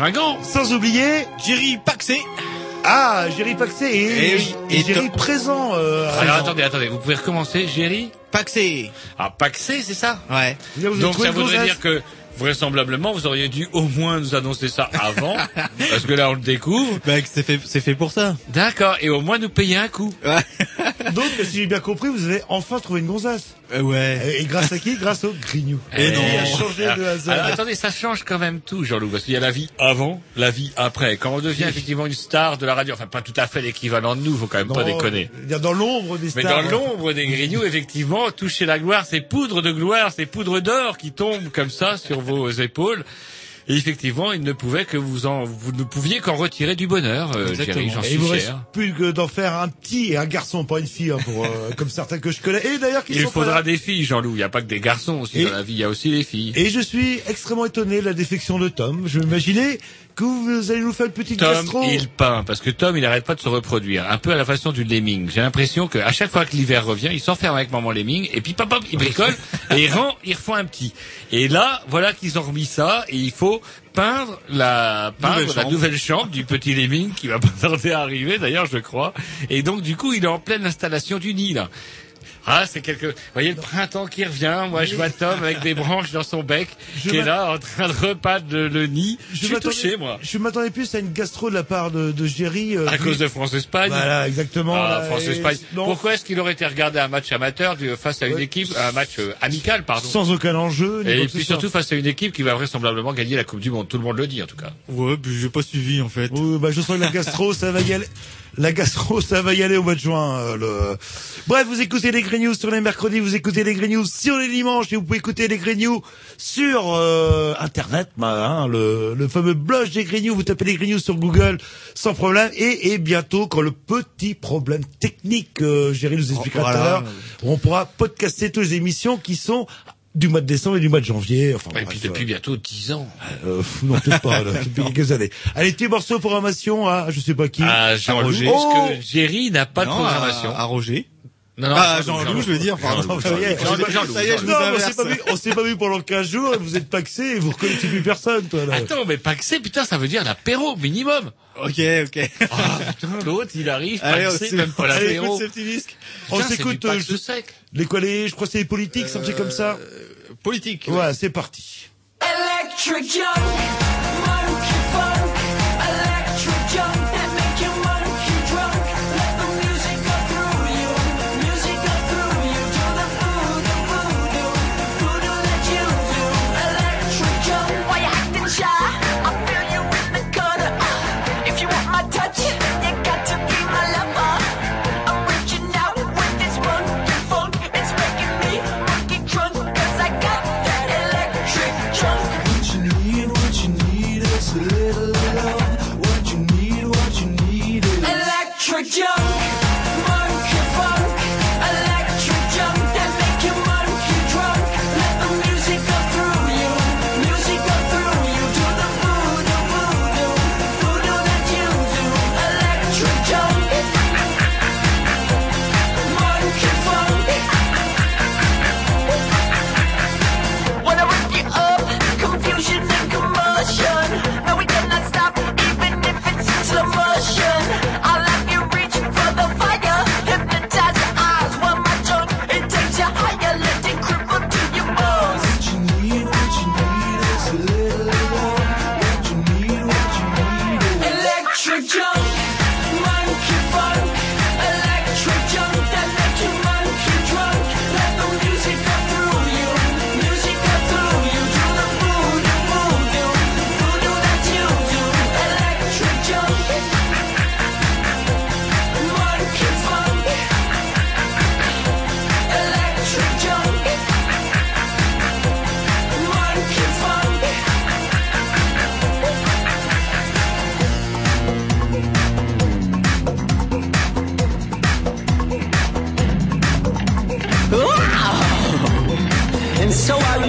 Fringant, sans oublier Jerry Paxé. ah Jerry Paxé et, oui, et et Jerry to- présent. euh, Alors présent. attendez, attendez, vous pouvez recommencer, Jerry Paxé. Ah, Paxé, c'est ça Ouais. Donc ça voudrait dire que vraisemblablement vous auriez dû au moins nous annoncer ça avant, parce que là on le découvre. Bah, c'est fait, c'est fait pour ça. D'accord, et au moins nous payer un coup. Donc si j'ai bien compris, vous avez enfin trouvé une gonzesse. Euh, ouais. Et grâce à qui? Grâce au grignou. Eh Qui non. a changé de Alors, hasard. attendez, ça change quand même tout, Jean-Loup, parce qu'il y a la vie avant, la vie après. Quand on devient effectivement une star de la radio, enfin pas tout à fait l'équivalent de nous, faut quand même pas déconner. il Dans l'ombre des Mais stars. dans l'ombre des grignoux, effectivement, toucher la gloire, c'est poudre de gloire, c'est poudre d'or qui tombe comme ça sur vos épaules. Et effectivement, il ne pouvait que vous en, vous ne pouviez qu'en retirer du bonheur, euh. Jerry, j'en Et suis il vous reste fier. plus que d'en faire un petit et un garçon, pas une fille, hein, pour, euh, comme certains que je connais. Et d'ailleurs, qui Il sont pas faudra là. des filles, Jean-Loup. Il n'y a pas que des garçons aussi Et- dans la vie, il y a aussi des filles. Et je suis extrêmement étonné de la défection de Tom. Je m'imaginais que vous allez nous faire une petite Tom, gastro. il peint, parce que Tom, il n'arrête pas de se reproduire, un peu à la façon du lemming. J'ai l'impression qu'à chaque fois que l'hiver revient, il s'enferme avec maman lemming, et puis pop, pop, il bricole, et il rend, il refait un petit. Et là, voilà qu'ils ont remis ça, et il faut peindre la, peindre Nouvelle la chambre. nouvelle chambre du petit lemming, qui va pas tarder à arriver, d'ailleurs, je crois. Et donc, du coup, il est en pleine installation du nid, là. Ah, c'est quelque, vous voyez le printemps qui revient. Moi, je vois Tom avec des branches dans son bec, Je qui est là, en train de repeindre le, le nid. Je, suis m'attendais- touché, moi. Je m'attendais plus à une gastro de la part de, de Jerry. euh, À cause de France-Espagne. Voilà, exactement. Ah, France-Espagne. et- Pourquoi est-ce qu'il aurait été regardé un match amateur du- face à une Ouais. équipe, un match euh, amical, pardon Sans aucun enjeu. ni Et puis surtout face à une équipe qui va vraisemblablement gagner la Coupe du Monde. Tout le monde le dit en tout cas. Ouais, puis j'ai pas suivi, en fait. Oui, bah, je sens que la gastro, ça va y aller. La gastro, ça va y aller au mois de juin. euh, le... Bref, vous écoutez les Green News sur les mercredis, vous écoutez les Green News sur les dimanches, et vous pouvez écouter les Green News sur euh, Internet, bah, hein, le, le fameux blog des Green News. Vous tapez les Green News sur Google sans problème. Et, et bientôt, quand le petit problème technique, euh, Géry nous expliquera tout à l'heure, on pourra podcaster toutes les émissions qui sont du mois de décembre et du mois de janvier. Enfin, Et bref, puis depuis bientôt 10 ans. euh, fou, non, peut-être pas, là, depuis quelques années. Allez, petit morceau de programmation à, je sais pas qui. Ah, Jean-Loup, Roger. parce Oh que Jerry n'a pas de Non, programmation. À, à Roger. Non, non, Ah, Jean-Loup, Jean-Loup, je veux dire, pardon. Ça y est, on s'est pas vu, pendant 15 jours, vous êtes paxé et vous reconnaissez plus personne, toi, là. Attends, mais Paxé, putain, ça veut dire l'apéro minimum. Ok, ok. Ah, putain, l'autre, il arrive, Allez, on Paxé, s'écoute- même pas l'apéro. On s'écoute, euh, je- sec. Les quoi, les, je crois que c'est les politiques, ça me fait comme ça. Politique. Voilà, c'est parti. Electric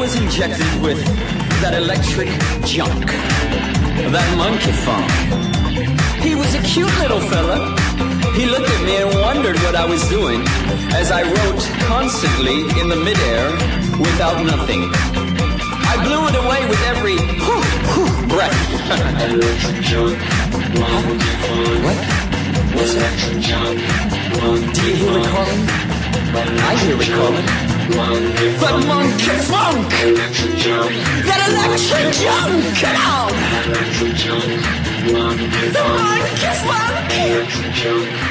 was injected with that electric junk, that monkey funk. He was a cute little fella. He looked at me and wondered what I was doing as I wrote constantly in the midair without nothing. I blew it away with every whew, whew, breath. what? What's that? Do you hear it calling? I hear it calling. The monk is monk. That electric junk. come on. The monk is monk.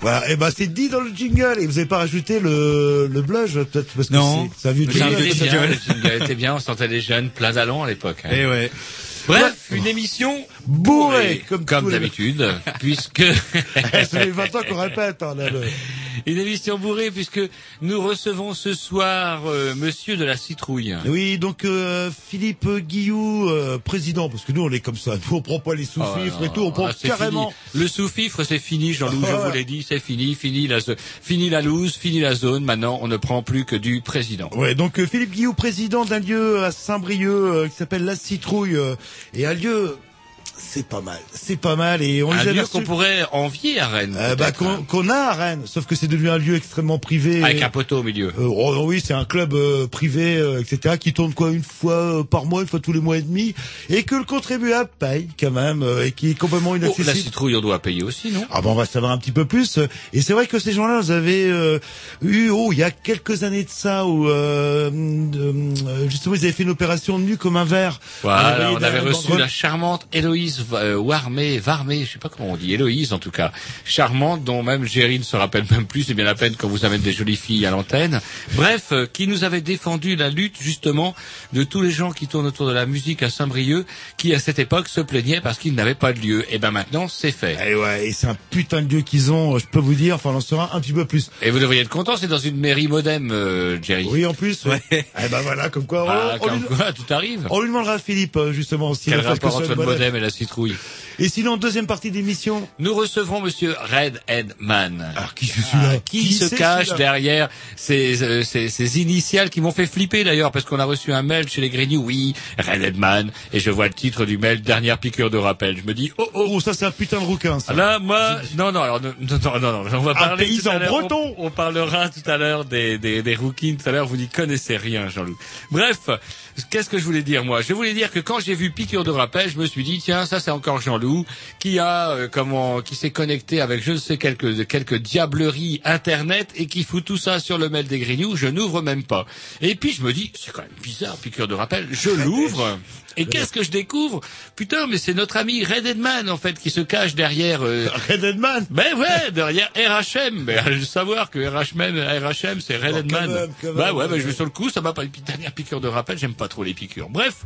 Voilà, et ben c'est dit dans le jingle. Et vous avez pas rajouté le, le blush, peut-être parce que Non. c'est- ça a vu Le Le jingle jingle de était bien, le jingle était bien, on sentait les jeunes plein d'allants à l'époque. hein. Eh ouais. Bref, une émission bourrée, comme, comme les- d'habitude, puisque Eh, c'est les 20 ans qu'on répète. Hein, là, le- une émission bourrée, puisque nous recevons ce soir euh, Monsieur de la citrouille. Oui, donc euh, Philippe Guillou, euh, président, parce que nous on est comme ça, nous on prend pas les sous-fifres non, et tout, on prend ah, carrément. fini. Le sous-fifre, c'est fini, Jean-Loup, je Ah, vous l'ai dit, c'est fini, fini la, fini la loose, fini la zone. Maintenant, on ne prend plus que du président. Ouais, donc euh, Philippe Guillou, président d'un lieu à Saint-Brieuc euh, qui s'appelle La Citrouille, euh, et un lieu, c'est pas mal, c'est pas mal, et on Un lieu qu'on pourrait envier à Rennes. Euh, bah, qu'on a à Rennes, sauf que c'est devenu un lieu extrêmement privé. Avec un poteau au milieu. Euh, oh, non, oui, c'est un club euh, privé, euh, etc., qui tourne quoi une fois euh, par mois, une fois tous les mois et demi, et que le contribuable paye quand même, euh, et qui est complètement Oh, la inaccessible. citrouille, on doit payer aussi, non? Ah bon, on va savoir un petit peu plus. Et c'est vrai que ces gens-là, avaient euh, eu, oh, il y a quelques années de ça, où justement ils avaient fait une opération nue comme un verre. Voilà, on avait derrière reçu dans- la charmante Héloïse euh, Warmé, Varmé, je sais pas comment on dit, Héloïse en tout cas, charmante, dont même Géry ne se rappelle même plus, c'est bien la peine quand vous amène des jolies filles à l'antenne. Bref, euh, qui nous avait défendu la lutte justement de tous les gens qui tournent autour de la musique à Saint-Brieuc, qui à cette époque se plaignaient parce qu'ils n'avaient pas de lieu. Et ben maintenant, c'est fait. Et ouais, et c'est un putain de lieu qu'ils ont, je peux vous dire, enfin on en saura un petit peu plus. Et vous devriez être content, c'est dans une mairie modem, euh, Jerry. Oui, en plus. Ouais. Eh ben voilà, comme quoi. on- Ah, on, comme lui, quoi, tout arrive. on lui demandera à Philippe, euh, justement, aussi. Quel rapport entre le modem et la citrouille Et sinon, deuxième partie d'émission. Nous recevrons Monsieur Red Headman. Alors, qui je suis là Ah, qui, se c'est cache celui-là derrière ces, euh, ces, ces initiales qui m'ont fait flipper d'ailleurs parce qu'on a reçu un mail chez les Grignoux, oui, Red Headman, et je vois le titre du mail, dernière piqûre de rappel. Je me dis, oh oh, Oh, ça c'est un putain de rouquin, ça. Là, moi, non, non, alors, non, non, non, non, on va Un parler tout paysan breton. On, on parlera tout à l'heure des, des, des rouquines, tout à l'heure, vous n'y connaissez rien, Jean-Loup. Bref, qu'est-ce que je voulais dire, moi? Je voulais dire que quand j'ai vu piqûre de rappel, je me suis dit, tiens, ça c'est encore Jean-Loup, qui a, euh, comment, qui s'est connecté avec je ne sais quelques, quelques diableries internet et qui fout tout ça sur le mail des Grignoux, je n'ouvre même pas. Et puis je me dis, c'est quand même bizarre, piqûre de rappel, je l'ouvre, et qu'est-ce que je découvre? Putain, mais c'est notre ami Red Edman, en fait, qui se cache derrière, euh, Red Deadman. ben ouais, derrière RHM. Ben, je veux savoir que RHM, RHM c'est Red Oh, Edman. même, même, ouais, ben je vais sur le coup, ça m'a pas une dernière piqûre de rappel, j'aime pas trop les piqûres. Bref,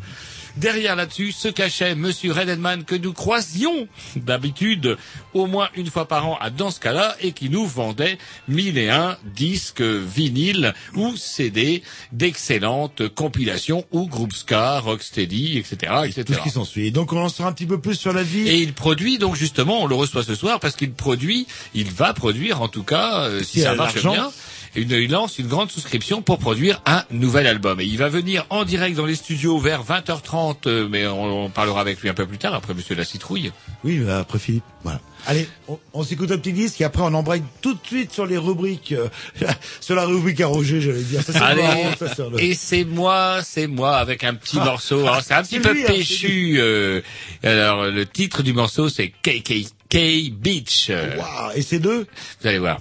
derrière là-dessus se cachait Monsieur Red Edman que nous croisions d'habitude au moins une fois par an à dans ce cas-là et qui nous vendait mille et un disques vinyles ou CD d'excellentes compilations ou groupe ska, rocksteady, etc., etc. Tout ce qui s'ensuit. Donc on en saura un petit peu plus sur la vie. Et il produit donc justement, on le reçoit ce soir parce qu'il produit, il va produire en tout cas, euh, si ça marche bien. Une, il lance une grande souscription pour produire un nouvel album. Et il va venir en direct dans les studios vers 20h30, euh, mais on, on parlera avec lui un peu plus tard, après Monsieur la Citrouille. Oui, mais après Philippe. Voilà. Allez, on, on s'écoute un petit disque et après on embraye tout de suite sur les rubriques, euh, sur la rubrique à Roger, j'allais dire. Ça, c'est Allez, marrant, ça, c'est le- et c'est moi, c'est moi avec un petit Ah. morceau. Alors c'est un petit C'est peu lui, hein, c'est péchu. euh, alors le titre du morceau c'est KKK Beach. Euh, Waouh, et ces deux Vous allez voir.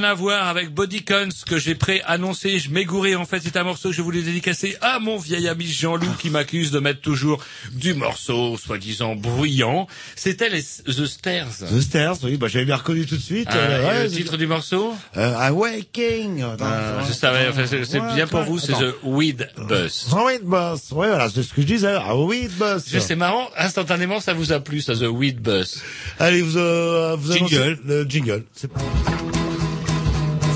Rien à voir avec Bodycons que j'ai pré-annoncé. Je m'égourais, en fait, c'est un morceau que je voulais dédicacer à mon vieil ami Jean-Loup qui m'accuse de mettre toujours du morceau, soi-disant bruyant. C'était les The Stairs. The Stairs, oui, bah j'avais bien reconnu tout de suite. Ah, euh, ouais, le titre du morceau euh, Awaking. Euh, attends, Je savais, enfin, c'est Ouais, bien pour vous, c'est. The Weed Bus. Ah Weed Bus, ouais, voilà, c'est ce que je disais. Ah, Weed Bus. C'est marrant, instantanément, ça vous a plu, ça, The Weed Bus. Allez, vous, euh, vous annoncez Jingle. le jingle. C'est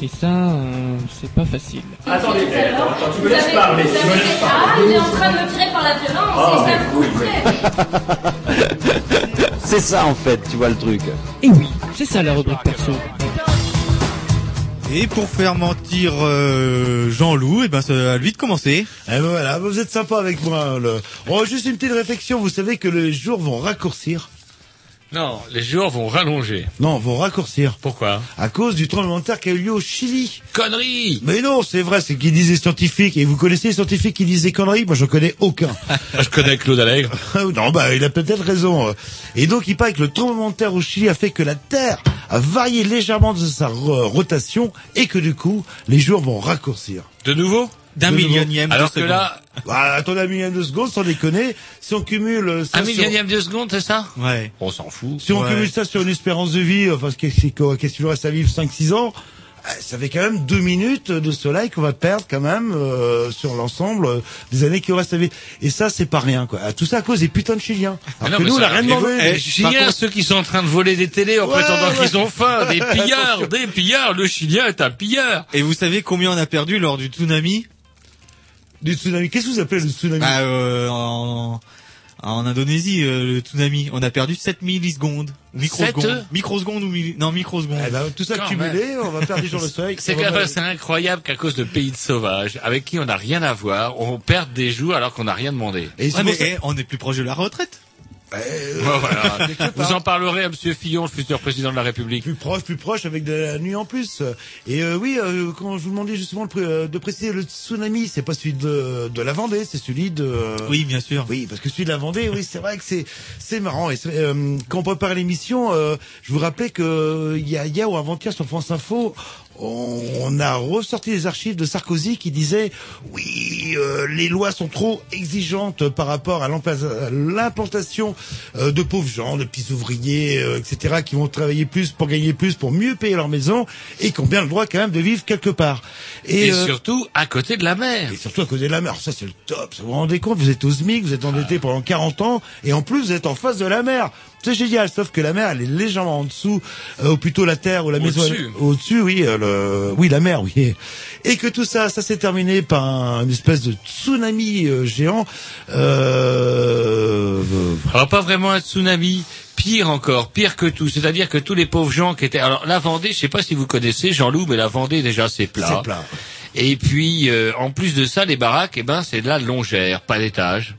Et ça, euh, c'est pas facile. Attendez, attends, tu me laisses parler, tu me laisses Ah, parler. il est en train de me tirer par la violence, Ah, et ça me. C'est ça en fait, tu vois le truc. Et oui, c'est ça la rubrique perso. Et pour faire mentir euh, Jean-Loup, et ben c'est à lui de commencer. Eh ben voilà, vous êtes sympa avec moi. Le... Oh, juste une petite réflexion. Vous savez que les jours vont raccourcir. Non, les jours vont rallonger. Non, vont raccourcir. Pourquoi? À cause du tremblement de terre qui a eu lieu au Chili. Conneries Mais non, c'est vrai, c'est qu'ils disent les scientifiques. Et vous connaissez les scientifiques qui disent des conneries? Moi, je connais aucun. Je connais Claude Allègre. non, bah, il a peut-être raison. Et donc, il paraît que le tremblement de terre au Chili a fait que la Terre a varié légèrement de sa ro- rotation et que du coup, les jours vont raccourcir. De nouveau? D'un millionième Alors de que seconde. là, Bah, attendez un millième de seconde, sans déconner. Si on cumule euh, ça un sur- millionième de seconde, c'est ça Ouais. On s'en fout. Si on Ouais. cumule ça sur une espérance de vie, enfin, qu'est-ce qu'il qu'est-ce qu'il nous reste à vivre 5-6 ans eh, ça fait quand même deux minutes de soleil qu'on va perdre quand même euh, sur l'ensemble euh, des années qui nous restent à vivre. Et ça, c'est pas rien, quoi. Tout ça à cause des putains de Chiliens. Mais Alors non, que nous, on ça- a rien demandé. eh, Chiliens, contre- ceux qui sont en train de voler des télés en Ouais, prétendant ouais. qu'ils ont faim, des pillards, des pillards. Le Chilien est un pillard. Et vous savez combien on a perdu lors du tsunami? Du tsunami. Qu'est-ce que vous appelez le tsunami Bah, euh, en, en Indonésie, euh, le tsunami, on a perdu 7 millisecondes. Microsecondes. Sept Microsecondes ou milli... Non, microsecondes. Eh ben, tout ça Quand cumulé, on va perdre des jours le soleil. C'est assez incroyable qu'à cause de pays de sauvages, avec qui on n'a rien à voir, on perde des jours alors qu'on n'a rien demandé. Et c'est Ouais, mais ça- on est plus proche de la retraite. Bon, voilà. Vous en parlerez à Monsieur Fillon, le futur président de la République. plus proche, plus proche, avec de la nuit en plus. Et euh, oui, euh, quand je vous demandais justement euh, de préciser le tsunami, c'est pas celui de, de la Vendée, c'est celui de. Oui, bien sûr. Oui, parce que celui de la Vendée, oui, c'est vrai que c'est c'est marrant. Et c'est, euh, quand on préparait l'émission, euh, je vous rappelais que euh, il y a hier ou avant-hier sur France Info, on, on a ressorti les archives de Sarkozy qui disait oui, euh, les lois sont trop exigeantes par rapport à l'implantation euh, de pauvres gens, de petits ouvriers, euh, etc., qui vont travailler plus pour gagner plus, pour mieux payer leur maison et qui ont bien le droit quand même de vivre quelque part. Et, euh, surtout à côté de la mer. et surtout à cause de la mer. Ça, c'est le top. Vous vous rendez compte, vous êtes au SMIC, vous êtes endetté pendant 40 ans, et en plus, vous êtes en face de la mer. C'est génial, sauf que la mer, elle est légèrement en dessous, euh, ou plutôt la terre ou la maison. Au-dessus. oui, euh, le, oui, la mer, oui. Et que tout ça, ça s'est terminé par un- une espèce de tsunami euh, géant. Euh, Alors pas vraiment un tsunami, pire encore, pire que tout. C'est-à-dire que tous les pauvres gens qui étaient... Alors la Vendée, je sais pas si vous connaissez Jean-Loup, mais la Vendée déjà c'est plat. c'est plat. Et puis euh, en plus de ça, les baraques, eh ben c'est de la longère, pas d'étage.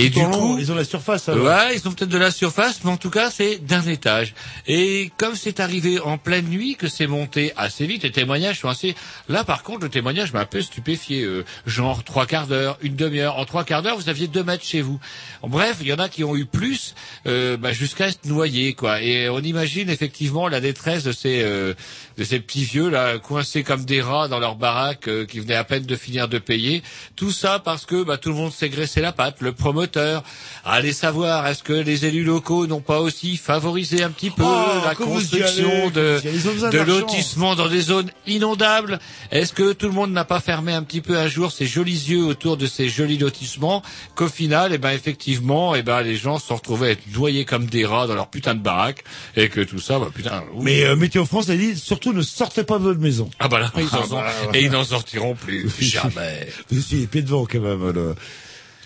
Et du coup, ils ont la surface. alors. Ouais, ils ont peut-être de la surface, mais en tout cas, c'est d'un étage. Et comme c'est arrivé en pleine nuit, que c'est monté assez vite, les témoignages sont assez... Là, par contre, le témoignage m'a un peu stupéfié. euh, genre trois quarts d'heure, une demi-heure. En trois quarts d'heure, vous aviez deux mètres chez vous. Bref, il y en a qui ont eu plus, euh, bah, jusqu'à être noyés, quoi. Et on imagine effectivement la détresse de ces euh, de ces petits vieux là, coincés comme des rats dans leur baraque, euh, qui venaient à peine de finir de payer. Tout ça parce que bah, tout le monde s'est graissé la patte. Le promoteur, allez savoir, est-ce que les élus locaux n'ont pas aussi favorisé un petit peu Oh, la construction allez, de, de lotissements dans des zones inondables? Est-ce que tout le monde n'a pas fermé un petit peu un jour ses jolis yeux autour de ces jolis lotissements? Qu'au final, eh ben effectivement, eh ben les gens se sont retrouvés à être noyés comme des rats dans leur putain de baraque et que tout ça, bah putain. ouf. Mais euh, Météo France a dit surtout ne sortez pas de votre maison. Ah bah là, ils Ah en sont- bah, et ils n'en sortiront plus jamais. Je suis les pieds devant quand même. Là.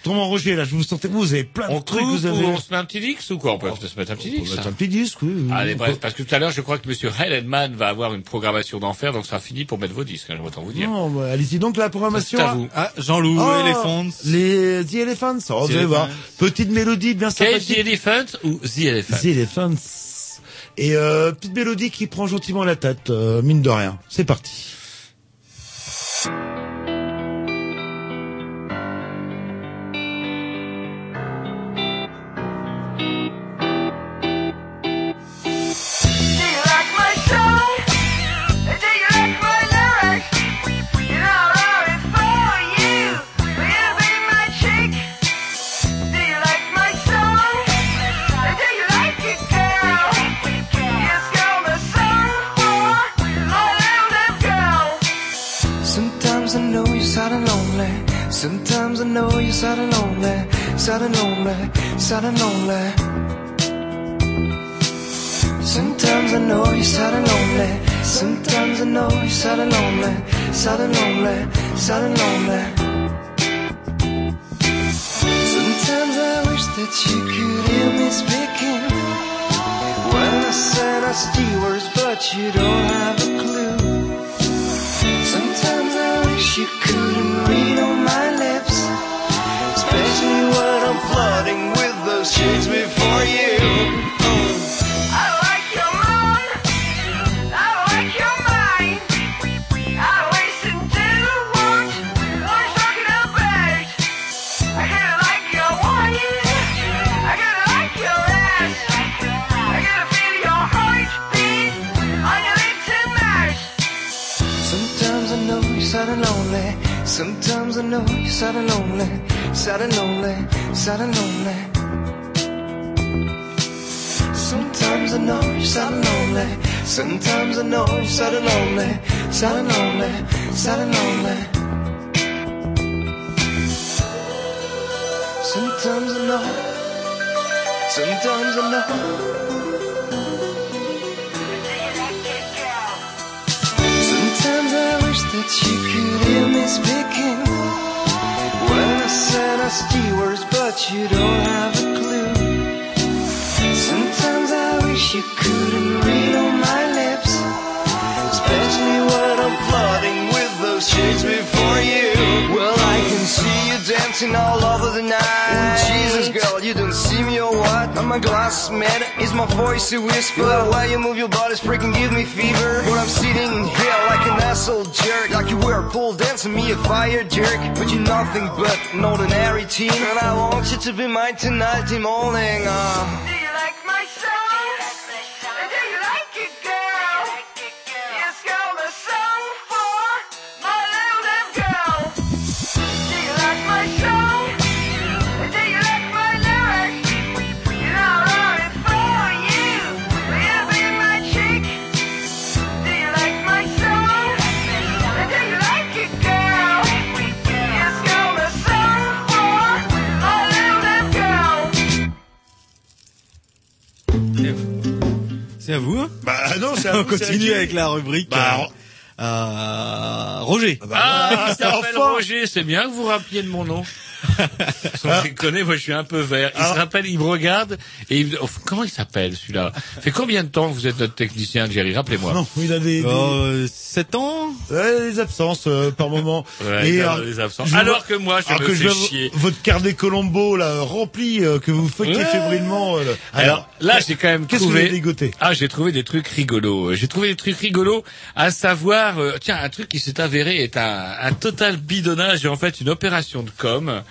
Roger, là, je vous sentais, vous avez plein de On trucs, coupe vous avez. ou on se met un petit dix ou quoi? On peut se mettre un petit On dix. peut mettre un petit disque, oui. oui. Allez, bref, parce que tout à l'heure, je crois que Monsieur Hellenman va avoir une programmation d'enfer, donc ça sera fini pour mettre vos disques, hein, je vais autant vous dire. Non, bah, allez-y donc la programmation. C'est à hein. vous. Ah, Jean-Loup, Oh, Elephants. Les The Elephants. Oh, The vous allez voir. Elephants. Petite mélodie bien Cage the sympathique. Elephant ou The Elephant The Elephants. Et euh, petite mélodie qui prend gentiment la tête, euh, mine de rien. C'est parti. Sad and lonely. Sad and lonely. Sad and lonely. Sometimes I know you're sad and lonely. Sometimes I know you're sad and lonely. Sad and lonely. Sad and lonely. Sometimes I wish that you could hear me speaking. When I say nasty words, but you don't have a clue. Sometimes I wish you couldn't read when with those chicks before you. I like your moon. I like your mind. I listen to what you're talking about. I kinda like your wine. I kinda like your ass. I gotta feel your heartbeat on your lips and mouth. Sometimes I know you're sad and lonely. Sometimes I know you're sad and lonely. Sad and lonely. Sad and lonely. Sometimes I know you're sad and lonely. Sometimes I know you're sad and lonely. Sad and lonely. Sad and lonely. Sometimes I know. Sometimes I know. Sometimes I wish that you could hear me speaking. Sent us keywords, but you don't have a clue. Sometimes I wish you couldn't read on my lips, especially when I'm flirting with those shades before you. Well, I can see you dancing all over the night. You don't see me or what? I'm my glass mad? Is my voice a whisper? The way you move your body's freaking give me fever. But I'm sitting here like an asshole jerk, like you were a pole dancing me a fire jerk. But you're nothing but an ordinary teen, and I want you to be mine tonight in morning. Uh. Bah non, c'est à On continue avec la rubrique. Bah, euh, euh, Roger. Ah, il c'est s'appelle enfin. Roger, c'est bien que vous rappeliez de mon nom. Sans Ah. déconner, moi je suis un peu vert. Il Ah. se rappelle, il me regarde et il... oh, comment il s'appelle celui-là? Fait combien de temps que vous êtes notre technicien, Jerry? Rappelez-moi. Non, il a des, des- Euh, 7 ans? Ouais, des absences euh, par moment. Ouais, Et, il a alors, des absences. je Alors vois- que moi, je alors me que fais vois chier. Votre carnet Colombo là rempli euh, que vous feuilletez Ouais. fébrilement. euh, Alors là, j'ai quand même qu'est-ce que vous trouvé. avez dégoté? Ah, j'ai trouvé des trucs rigolos. J'ai trouvé des trucs rigolos, à savoir, euh, tiens, un truc qui s'est avéré est un, un total bidonnage et en fait une opération de com.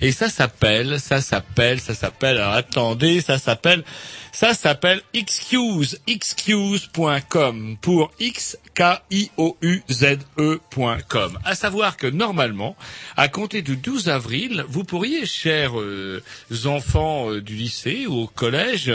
Et ça s'appelle, ça s'appelle, ça s'appelle. Alors attendez, ça s'appelle, ça s'appelle excuse, excuse.com pour x k i o u z e.com. À savoir que normalement, à compter du 12 avril, vous pourriez, chers euh, enfants euh, du lycée ou au collège,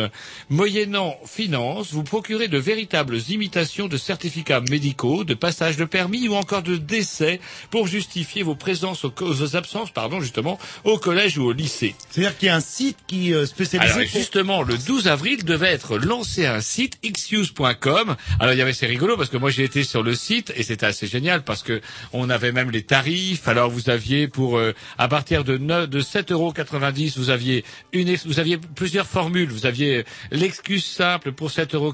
moyennant finance, vous procurer de véritables imitations de certificats médicaux, de passage de permis ou encore de décès pour justifier vos présences, aux absences, pardon, justement, au collège ou au lycée. C'est-à-dire qu'il y a un site qui euh, spécialisé. Alors pour- justement, le 12 avril devait être lancé un site xuse.com. Alors il y avait c'est rigolo parce que moi j'ai été sur le site et c'était assez génial parce que on avait même les tarifs. Alors vous aviez pour euh, à partir de 9, de 7,90 euros vous aviez une vous aviez plusieurs formules. Vous aviez l'excuse simple pour 7,90 euros.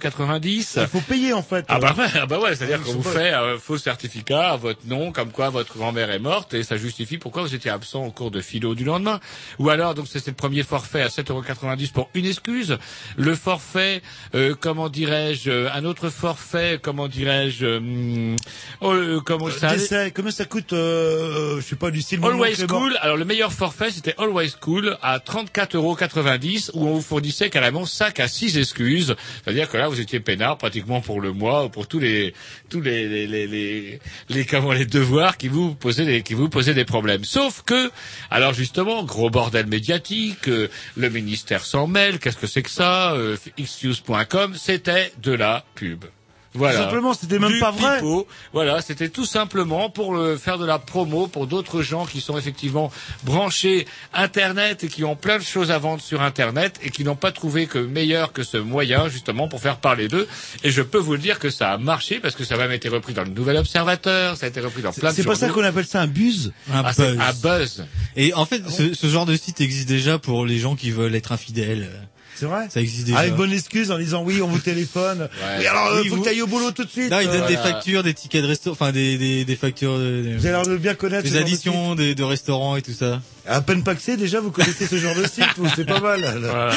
Il faut payer en fait. Ah bah ouais, ah bah ouais, c'est-à-dire qu'on vous pas- fait un faux certificat à votre nom, comme quoi votre grand-mère est morte, et ça justifie pourquoi vous étiez absent au cours de philo du lendemain. Ou alors, donc c'est le premier forfait à 7,90€ pour une excuse. Le forfait, euh, comment dirais-je, euh, un autre forfait, comment dirais-je, euh, oh, euh, comment ça Décès, Combien ça coûte euh, Je sais pas du style. Always Cool. Alors le meilleur forfait, c'était Always Cool à 34,90€ où on vous fournissait carrément 5 à 6 excuses. C'est-à-dire que là, vous étiez peinard pratiquement pour le mois ou pour tous les tous les les les les, les, comment, les devoirs qui vous posaient des qui vous posaient des problèmes. Sauf que, alors justement, gros bordel médiatique, euh, le ministère s'en mêle. Qu'est-ce que c'est que ça euh, c'était de la pub. Voilà. Tout simplement, c'était même Du pas vrai. Voilà, c'était tout simplement pour le, faire de la promo pour d'autres gens qui sont effectivement branchés Internet et qui ont plein de choses à vendre sur Internet et qui n'ont pas trouvé que meilleur que ce moyen justement pour faire parler d'eux. Et je peux vous le dire que ça a marché parce que ça a même été repris dans le Nouvel Observateur, ça a été repris dans plein de C'est pas ça qu'on appelle ça un buzz Un Ah, c'est buzz. un buzz. Et en fait, ce, ce genre de site existe déjà pour les gens qui veulent être infidèles. C'est vrai Ça existe déjà. Avec bonne excuse en disant oui, on vous téléphone. Ouais. Oui, alors, euh, Oui, faut vous- que t'ailles au boulot tout de suite. Non, ils donnent Euh, des Voilà. factures, des tickets de resto, enfin des, des, des factures, de, de- Vous avez l'air de bien connaître. des additions de, de restaurants et tout ça. À peine paxé, déjà, vous connaissez ce genre de site, c'est pas mal. Voilà.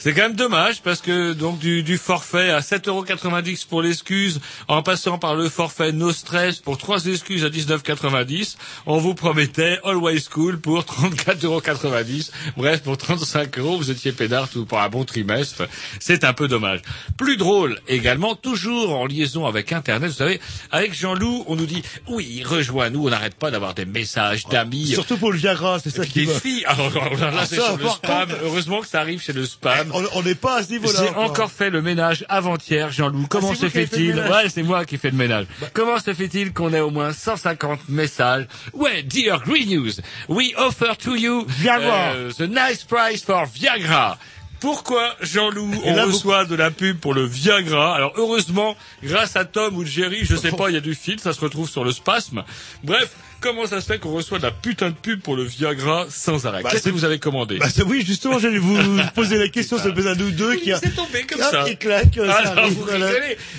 C'est quand même dommage parce que donc du, du forfait à 7,90€ pour l'excuse, en passant par le forfait No Stress pour trois excuses à 19,90€, on vous promettait Always Cool pour 34,90€. Bref, pour 35 euros, vous étiez pédard tout pour un bon trimestre. C'est un peu dommage. Plus drôle également, toujours en liaison avec Internet, vous savez, avec Jean-Loup, on nous dit oui, rejoins-nous, on n'arrête pas d'avoir des messages d'amis. Surtout pour le Viagra, c'est ça qui Des filles. Alors, là, Ah, c'est sur le spam. contre- Heureusement que ça arrive chez le spam. On on n'est pas à ce niveau-là. J'ai encore fait le ménage avant-hier, Jean-Loup. Comment c'est se fait fait-il Bah. Ouais, c'est moi qui ai fait le ménage. Comment se fait-il qu'on ait au moins 150 messages Ouais, dear Green News, we offer to you Viagra. euh, the nice price for Viagra. Pourquoi, Jean-Loup, on là, vous- reçoit de la pub pour le Viagra Alors, heureusement, grâce à Tom ou Jerry, je sais pas, il y a du fil, ça se retrouve sur le spasme. Bref, Comment ça se fait qu'on reçoit de la putain de pub pour le Viagra sans arrêt? Bah, Qu'est-ce que c'est- vous avez commandé? Bah, c'est- oui, justement, j'allais vous poser la question, ça peut à nous deux qui a, C'est tombé comme ça. qui claque, ça Ah, non, arrive, vous voilà.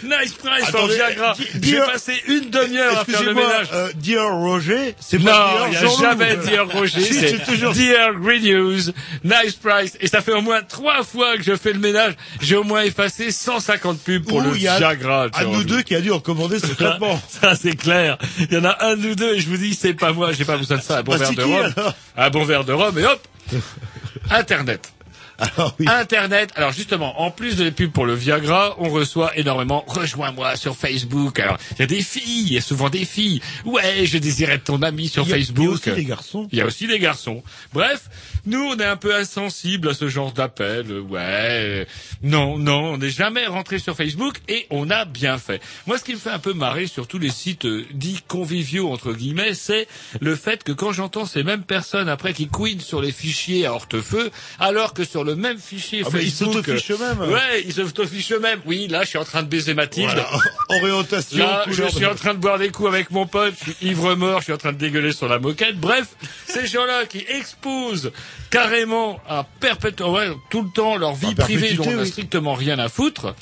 Nice price Attendez, Viagra. di- J'ai passé une demi-heure à faire le ménage. euh, Dear Roger, c'est Non, pas il n'y Dear a jamais Dear Roger, Si, c'est toujours Dear Green News, nice price. Et ça fait au moins trois fois que je fais le ménage. J'ai au moins effacé 150 pubs pour Ouh, le Viagra. de nous deux qui a dû en commander secrètement. Ça, c'est clair. Il y en a un de nous deux et je vous dis, c'est pas moi, j'ai pas besoin de ça. Un bon Bah, verre de rhum. Un bon verre de rhum et hop. Internet. Alors, oui. Internet. Alors justement, en plus de les pubs pour le Viagra, on reçoit énormément. Rejoins-moi sur Facebook. Alors il y a des filles, il y a souvent des filles. Ouais, je désirais être ton ami sur Il a- il y a Facebook. aussi des garçons. Il y a aussi des garçons. Bref, nous on est un peu insensibles à ce genre d'appel. Ouais, non, non, on n'est jamais rentré sur Facebook et on a bien fait. Moi, ce qui me fait un peu marrer sur tous les sites euh, dits conviviaux entre guillemets, c'est le fait que quand j'entends ces mêmes personnes après qui couinent sur les fichiers à hortefeux, alors que sur le même fichier Ah, mais ils Facebook, s'autofichent eux-mêmes. ouais, ils s'autofichent eux-mêmes. Oui, là, je suis en train de baiser Mathilde. Voilà. Orientation, Là, je suis en train de boire des coups avec mon pote, je suis ivre mort, je suis en train de dégueuler sur la moquette. Bref, ces gens-là qui exposent carrément à ouais, tout le temps leur vie privée dont on n'a oui. strictement rien à foutre,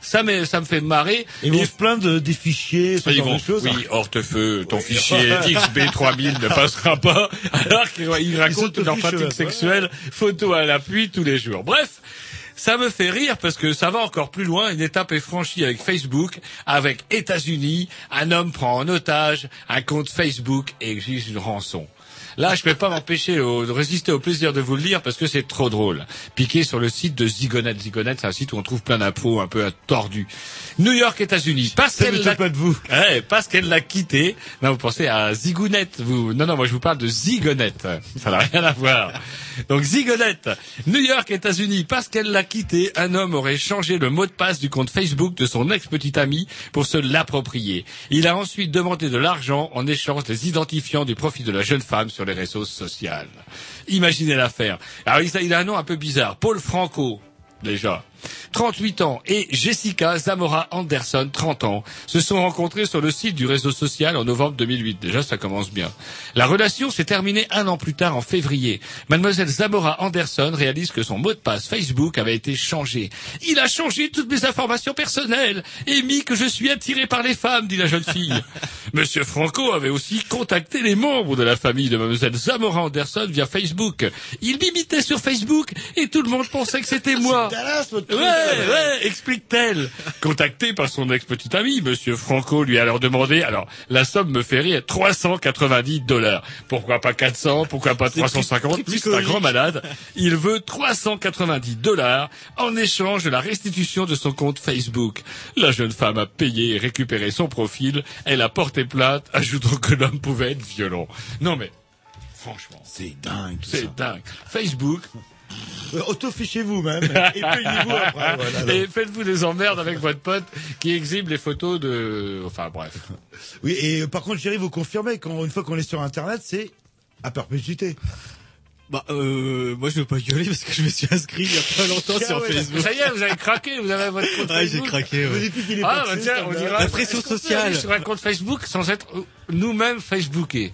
ça me, ça me fait marrer. Ils vont se plaindre de- des fichiers, ce Ils genre vont, de choses. oui, hortefeux, ton fichier XB3000 ne passera pas, alors qu'ils racontent leur s'autofichent pratique eux-mêmes. sexuelle, photo à l'appui tous les jours. Bref. Ça me fait rire parce que ça va encore plus loin. Une étape est franchie avec Facebook, avec États-Unis. Un homme prend en otage un compte Facebook et exige une rançon. Là, je ne peux pas m'empêcher de résister au plaisir de vous le lire parce que c'est trop drôle. Piqué sur le site de Zigonet. Zigonet, c'est un site où on trouve plein d'infos un peu tordus. New York, États-Unis. Parce qu'elle l'a pas de vous. Ouais, parce qu'elle l'a quitté. Non, vous pensez à Zigounette, vous. Non, non, moi je vous parle de Zigonette. Ça n'a rien à voir. Donc Zigonette, New York, États-Unis, parce qu'elle l'a quitté, un homme aurait changé le mot de passe du compte Facebook de son ex-petite amie pour se l'approprier. Il a ensuite demandé de l'argent en échange des identifiants du profit de la jeune femme sur les réseaux sociaux. Imaginez l'affaire. Alors il a- il a un nom un peu bizarre. Paul Franco, déjà. 38 ans, et Jessica Zamora Anderson, 30 ans, se sont rencontrés sur le site du réseau social en novembre 2008. Déjà, ça commence bien. La relation s'est terminée un an plus tard, en février. Mademoiselle Zamora Anderson réalise que son mot de passe Facebook avait été changé. Il a changé toutes mes informations personnelles et mis que je suis attiré par les femmes, dit la jeune fille. Monsieur Franco avait aussi contacté les membres de la famille de Mademoiselle Zamora Anderson via Facebook. Il m'imitait sur Facebook et tout le monde pensait que c'était moi. Ouais, ouais, explique-t-elle. Contacté par son ex-petit ami, Monsieur Franco lui a alors demandé, alors, la somme me fait rire, 390 dollars. Pourquoi pas 400, pourquoi pas 350, lui c'est un grand malade. Il veut 390 dollars en échange de la restitution de son compte Facebook. La jeune femme a payé et récupéré son profil. Elle a porté plainte, ajoutant que l'homme pouvait être violent. Non mais, franchement. C'est dingue. C'est dingue. Facebook, Autofichez-vous même et payez-vous après. Voilà, donc. et faites-vous des emmerdes avec votre pote qui exhibe les photos de... Enfin bref. Oui, et euh, par contre, Jerry, vous confirmez quand une fois qu'on est sur Internet, c'est à perpétuité. Bah, euh, moi je veux pas gueuler parce que je me suis inscrit il y a pas longtemps Ah sur ouais, Facebook. Ça y est, vous avez craqué, vous avez votre compte Ouais, j'ai Facebook. craqué, ouais. Est Ah, bah tiens, ça on me- dira... La pression sociale. sur un compte Facebook sans être euh, nous-mêmes Facebookés.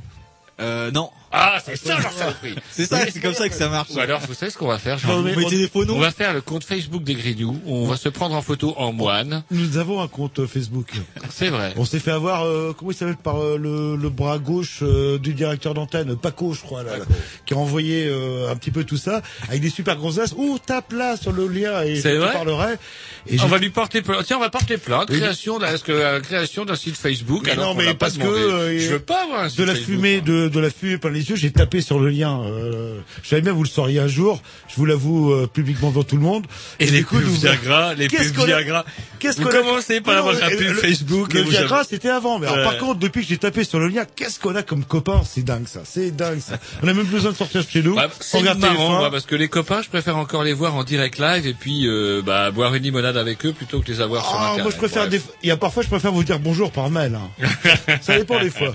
Euh, non. Ah, c'est ça leur saloperie. C'est ça, c'est comme ça que ça marche. Ou alors, vous savez ce qu'on va faire Vous Jean mettez des faux noms On va faire le compte Facebook des Grignoux. On va se prendre en photo en moine. Nous avons un compte euh, Facebook. C'est vrai. On s'est fait avoir, euh, comment il s'appelle, par euh, le, le bras gauche euh, du directeur d'antenne, Paco, je crois, là, là, qui a envoyé euh, un petit peu tout ça, avec des super grosses as. Ouh, tape là sur le lien et je te vrai parlerai. Et on va lui porter plainte. Tiens, on va porter plainte. Création d'un, euh, création d'un site Facebook. Mais alors non, mais parce que euh, je veux pas avoir un site de la Facebook, fumée, de, de la fumée les yeux, j'ai tapé sur le lien. Euh, je savais bien vous le sauriez un jour. Je vous l'avoue euh, publiquement devant tout le monde. Et les du coup, pubs nous- Viagra, les pubs a- Viagra. Qu'est-ce Vous qu'on a- commencez par avoir un pub le- Facebook. Le et vous Viagra, c'était avant. Mais alors, Ouais. par contre, depuis que j'ai tapé sur le lien, qu'est-ce qu'on a comme copains? C'est dingue ça. C'est dingue ça. On a même besoin de sortir chez nous. Bah, c'est marrant, moi, parce que les copains, je préfère encore les voir en direct live et puis euh, bah, boire une limonade avec eux plutôt que les avoir sur Ah, Internet. moi je préfère des... Il y a parfois je préfère vous dire bonjour par mail. hein. ça dépend des fois.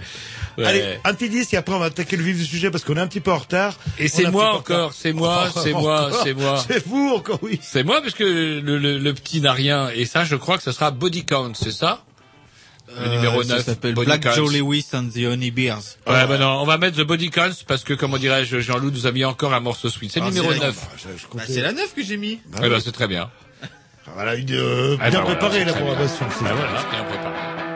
Ouais. Allez, un petit disque et après on va attaquer le vif du sujet parce qu'on est un petit peu en retard. Et c'est moi encore, c'est moi, c'est moi, c'est moi. C'est vous encore, oui. C'est moi parce que le, le, le petit n'a rien et ça, je crois que ce sera body count, c'est ça Le numéro Euh, ça 9, s'appelle Body Black Counts. Joe Lewis and the Honey Bears. Ouais, bah non, on va mettre The Body Counts parce que, comment dirais-je, Jean-Loup nous a mis encore un morceau sweet. C'est le Ah, numéro c'est 9. la- Bah, c'est la 9 que j'ai mis. Eh ben, c'est très bien. Voilà, une, euh, Ah, bien bah, voilà, préparée c'est la bien. programmation. Ah, voilà, bien préparé.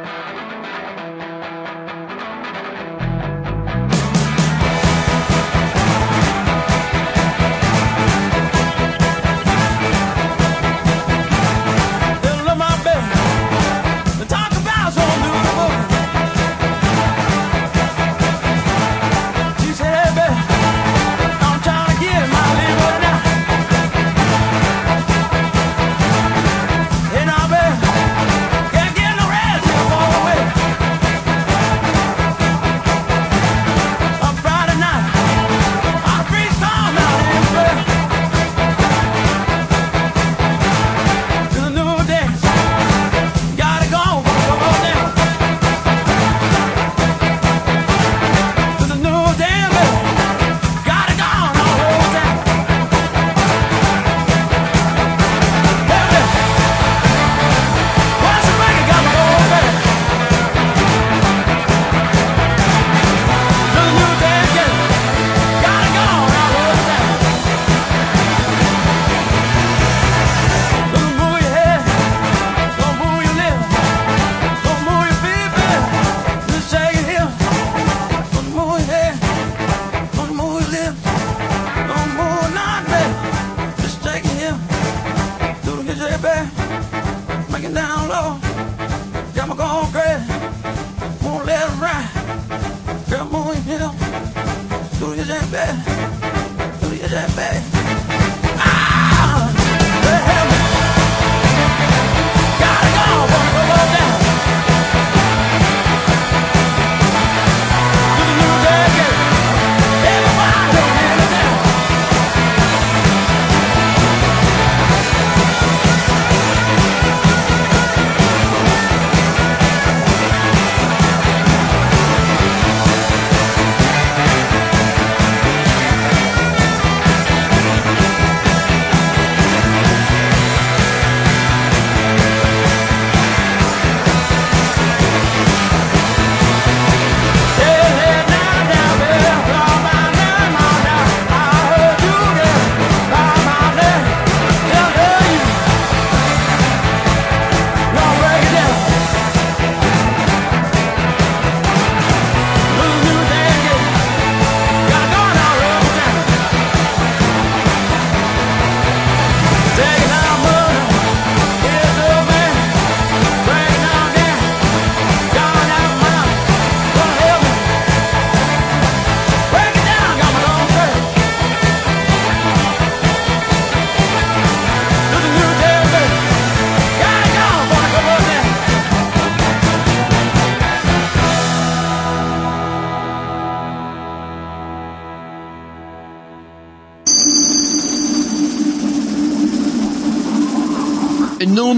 Baby. Do the shake, baby.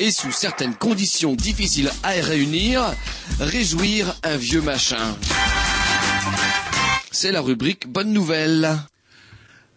et sous certaines conditions difficiles à réunir, réjouir un vieux machin. C'est la rubrique Bonne Nouvelle.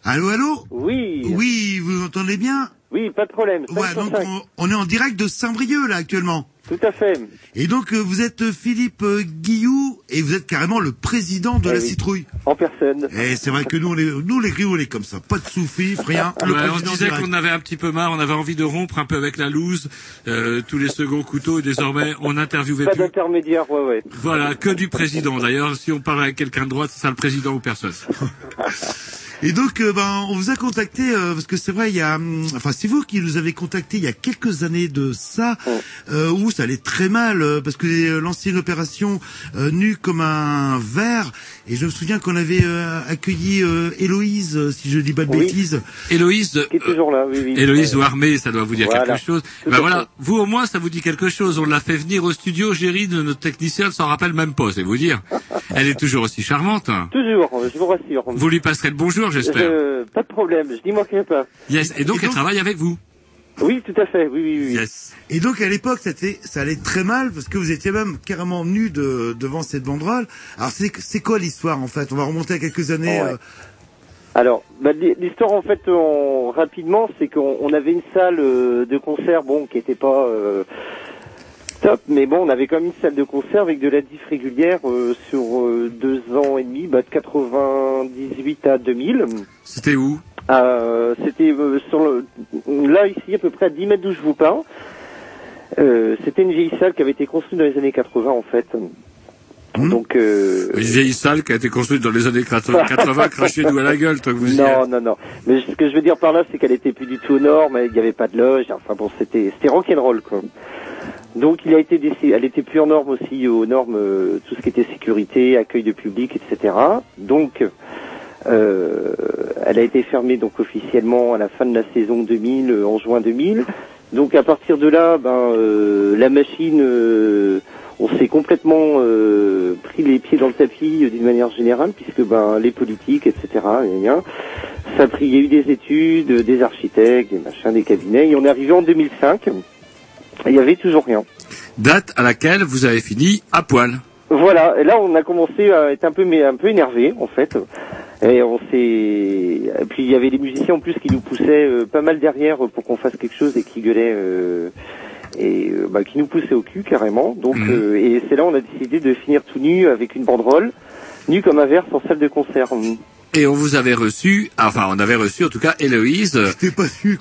Allô, allô Oui. Oui, vous m'entendez bien Oui, pas de problème. Ouais, donc on est en direct de Saint-Brieuc, là, actuellement. Tout à fait. Et donc, euh, vous êtes euh, Philippe euh, Guillou, et vous êtes carrément le président de Eh la oui. citrouille. En personne. Et c'est vrai que nous, on est, nous, les griots, on est comme ça. Pas de sous-fif, rien. Le Ouais, on disait qu'on avait un petit peu marre, on avait envie de rompre un peu avec la loose, euh, tous les seconds couteaux, et désormais on n'interviewait Pas plus. d'intermédiaire, ouais, ouais. Voilà, que du président. D'ailleurs, si on parle avec quelqu'un de droite, c'est ça le président ou personne. Et donc, euh, ben, on vous a contacté euh, parce que c'est vrai, il y a, hum, enfin, c'est vous qui nous avez contacté il y a quelques années de ça, euh, où ça allait très mal euh, parce que euh, l'ancienne opération euh, nue comme un verre. Et je me souviens qu'on avait euh, accueilli euh, Héloïse, euh, si je dis pas de Oui. bêtises. Héloïse, de- Qui est toujours là, oui, oui. Héloïse Ouais. Ouarmé, ça doit vous dire Voilà. quelque chose. Tout Ben voilà, fait. vous au moins ça vous dit quelque chose. On l'a fait venir au studio, Géry, de notre technicien, ne s'en rappelle même pas, c'est vous dire. Elle est toujours aussi charmante. Toujours, je vous rassure. Vous lui passerez le bonjour, j'espère. Je- Pas de problème, je n'y manquerai pas. Yes. Et donc, elle travaille avec vous. Oui, tout à fait, oui, oui, oui. Yes. Et donc à l'époque, ça allait très mal parce que vous étiez même carrément nu de, devant cette banderole. Alors c'est, quoi l'histoire en fait? On va remonter à quelques années. Ouais. euh, Alors, bah, l'hi- l'histoire en fait, on- rapidement, c'est qu'on on avait une salle euh, de concert, bon, qui était pas euh, top, mais bon, on avait quand même une salle de concert avec de la diff régulière euh, sur deux ans et demi, bah, de 98 à 2000. C'était où? Euh, C'était euh, sur le, là ici, à peu près à 10 mètres d'où je vous parle. Euh, C'était une vieille salle qui avait été construite dans les années 80 en fait. Donc euh, Une vieille salle qui a été construite dans les années 80, 80 crachez-nous à la gueule, toi que vous non, non, non. Mais ce que je veux dire par là, c'est qu'elle était plus du tout aux normes, il n'y avait pas de loge, enfin bon, c'était, c'était rock'n'roll, quoi. Donc il a été elle était plus en norme aussi aux normes, euh, tout ce qui était sécurité, accueil de public, etc. Donc, elle a été fermée donc officiellement à la fin de la saison 2000, euh, en juin 2000. Donc à partir de là, ben euh, la machine, euh, on s'est complètement euh, pris les pieds dans le tapis euh, d'une manière générale, puisque ben les politiques, etc. ça a pris, il y a eu des études, euh, des architectes, des machins, des cabinets, et on est arrivé en 2005. et Il y avait toujours rien. Date à laquelle vous avez fini à poil. Voilà, et là on a commencé à être un peu mais un peu énervé en fait. Et on s'est et puis il y avait les musiciens en plus qui nous poussaient euh, pas mal derrière pour qu'on fasse quelque chose et qui gueulaient euh, et euh, bah, qui nous poussaient au cul carrément. Donc euh, et c'est là on a décidé de finir tout nu avec une banderole, nu comme un verre en salle de concert. Et on vous avait reçu, enfin on avait reçu en tout cas Héloïse,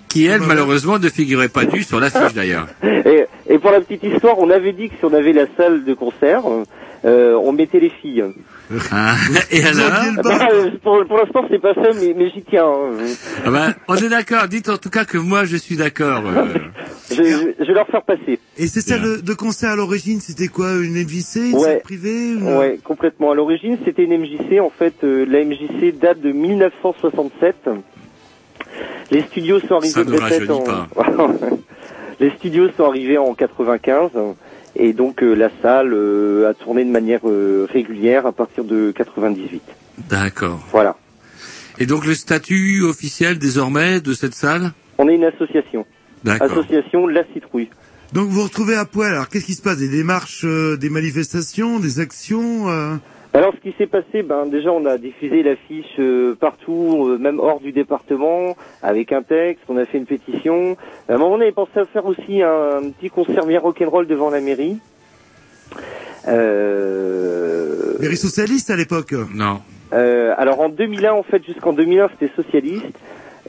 qui elle malheureusement ne figurait pas nue sur l'affiche d'ailleurs. Et, et pour la petite histoire, on avait dit que si on avait la salle de concert, euh, on mettait les filles. Ah, et alors Ah bah, euh, pour pour l'instant, c'est pas ça, mais, mais j'y tiens. hein. Ah ben, On est d'accord, dites en tout cas que moi je suis d'accord. euh. Je, je- je vais leur faire passer. Et c'est ça de, de concert à l'origine, c'était quoi Une MJC, une Ouais. privée une- Ouais, complètement. À l'origine, c'était une MJC. En fait, euh, la MJC date de 1967. Les studios sont arrivés Ça ne en... Les studios sont arrivés en 95. Et donc, euh, la salle euh, a tourné de manière euh, régulière à partir de 98. D'accord. Voilà. Et donc le statut officiel désormais de cette salle? On est une association. D'accord. Association La Citrouille. Donc vous vous retrouvez à poil. Alors qu'est-ce qui se passe? Des démarches, euh, des manifestations, des actions euh Alors ce qui s'est passé, ben déjà on a diffusé l'affiche euh, partout, euh, même hors du département, avec un texte, on a fait une pétition. À un moment on avait pensé à faire aussi un, un petit concert bien rock'n'roll devant la mairie. Euh, Mairie socialiste à l'époque Non. euh, alors en 2001 en fait, jusqu'en 2001 c'était socialiste.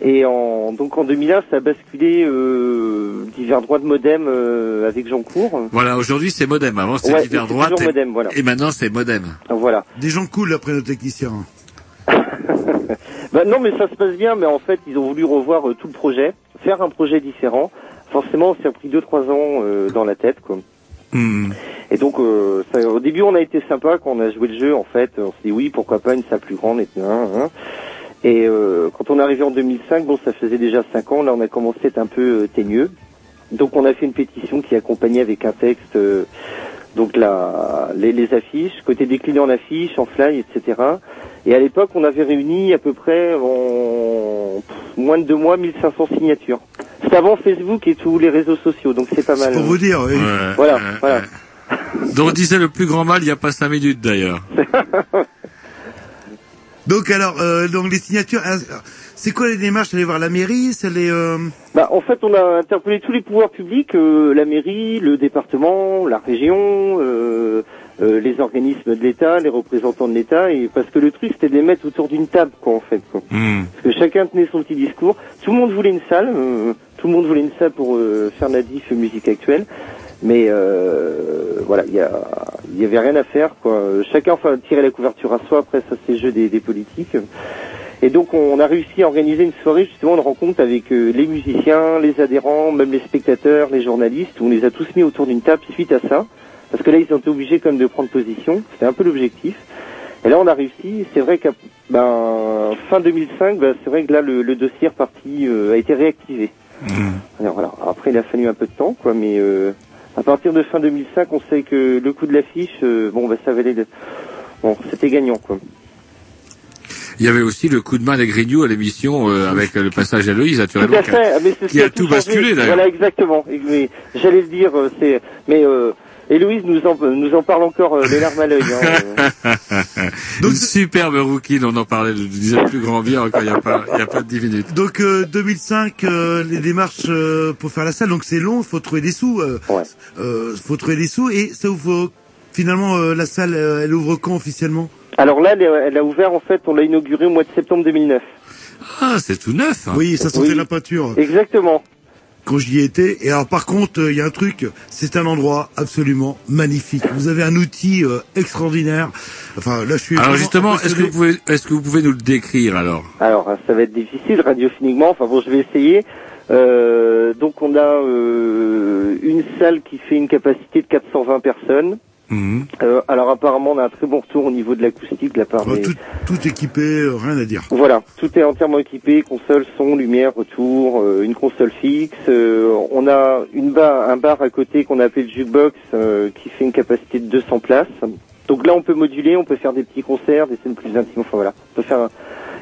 Et en, donc en 2001 ça a basculé euh, divers droits de modem euh, avec Jean Cour. Voilà, aujourd'hui c'est modem. Avant c'était Ouais, droite toujours et, modem, voilà. et maintenant c'est modem. Voilà. Des gens cool après nos techniciens. Bah non, mais ça se passe bien, mais en fait, ils ont voulu revoir euh, tout le projet, faire un projet différent. Forcément, ça a pris deux trois ans euh, dans la tête, quoi. Hmm. Et donc, euh, ça- au début, on a été sympa quand on a joué le jeu. En fait, on s'est dit oui, pourquoi pas une salle plus grande et tout, hein, hein. Et euh, quand on est arrivé en 2005, bon, ça faisait déjà cinq ans. Là, on a commencé à être un peu euh, teigneux. Donc, on a fait une pétition qui accompagnait avec un texte. euh, donc la, les, les affiches, côté décliné en affiches, en fly, etc. Et à l'époque, on avait réuni à peu près en pff, moins de deux mois 1500 signatures. C'était avant Facebook et tous les réseaux sociaux, donc c'est pas mal. Pour vous dire, oui. Ouais, Voilà, ouais, voilà. ouais. Dont on disait le plus grand mal il n'y a pas cinq minutes d'ailleurs. Donc alors, euh, donc les signatures, euh, c'est quoi les démarches? Aller voir la mairie C'est les... euh, Bah, en fait, on a interpellé tous les pouvoirs publics, euh, la mairie, le département, la région, euh, euh, les organismes de l'État, les représentants de l'État, et parce que le truc c'était de les mettre autour d'une table, quoi, en fait. Quoi. Hmm. Parce que chacun tenait son petit discours. Tout le monde voulait une salle, euh, tout le monde voulait une salle pour euh, faire la diff musique actuelle. Mais euh, voilà, il y, a- il y avait rien à faire. Quoi. Chacun enfin, tirait la couverture à soi. Après, ça c'est le jeu des, des politiques. Et donc, on a réussi à organiser une soirée justement de rencontre avec euh, les musiciens, les adhérents, même les spectateurs, les journalistes. Où on les a tous mis autour d'une table suite à ça, parce que là, ils ont été obligés quand même de prendre position. C'était un peu l'objectif. Et là, on a réussi. C'est vrai qu'à ben, fin 2005, ben, c'est vrai que là, le, le dossier reparti, euh, a été réactivé. Alors, voilà. Après, il a fallu un peu de temps, quoi, mais euh, à partir de fin 2005, on sait que le coût de l'affiche, euh, bon, bah, ça valait, de- bon, c'était gagnant quoi. Il y avait aussi le coup de main des Grignoux à l'émission euh, avec le passage à Loïs, Tout naturellement, à qui fait, a, mais qui a tout basculé d'ailleurs. Voilà, exactement. J'allais le dire, euh, c'est, mais euh, Héloïse nous en nous en parle encore euh, les larmes à l'œil. Hein, euh. Une superbe rookie, on en parlait, je disais plus grand bien encore il y a pas, y a pas dix minutes. Donc euh, 2005, euh, les démarches euh, pour faire la salle, donc c'est long, il faut trouver des sous. Euh, euh, faut trouver des sous et ça ouvre finalement euh, la salle, euh, elle ouvre quand officiellement? Alors là, elle, a ouvert en fait, on l'a inauguré au mois de septembre 2009. Ah, c'est tout neuf. Oui, ça sentait Oui. la peinture. Exactement. Quand j'y étais. Et alors par contre, euh, il y a un truc, c'est un endroit absolument magnifique. Vous avez un outil euh, extraordinaire. Enfin là, je suis. Alors justement, est-ce que vous pouvez, est-ce que vous pouvez nous le décrire alors? Alors, ça va être difficile radiophoniquement. Enfin bon, je vais essayer. Euh, donc on a euh, une salle qui fait une capacité de 420 personnes. Mhm. Euh, alors apparemment, on a un très bon retour au niveau de l'acoustique de la part Euh, des... tout, tout équipé, euh, rien à dire. Voilà, tout est entièrement équipé, console, son, lumière, retour, euh, une console fixe. on a une bar, un bar à côté qu'on a appelé le jukebox qui fait une capacité de 200 places. Donc là, on peut moduler, on peut faire des petits concerts, des scènes plus intimes. Enfin voilà, on peut faire. un-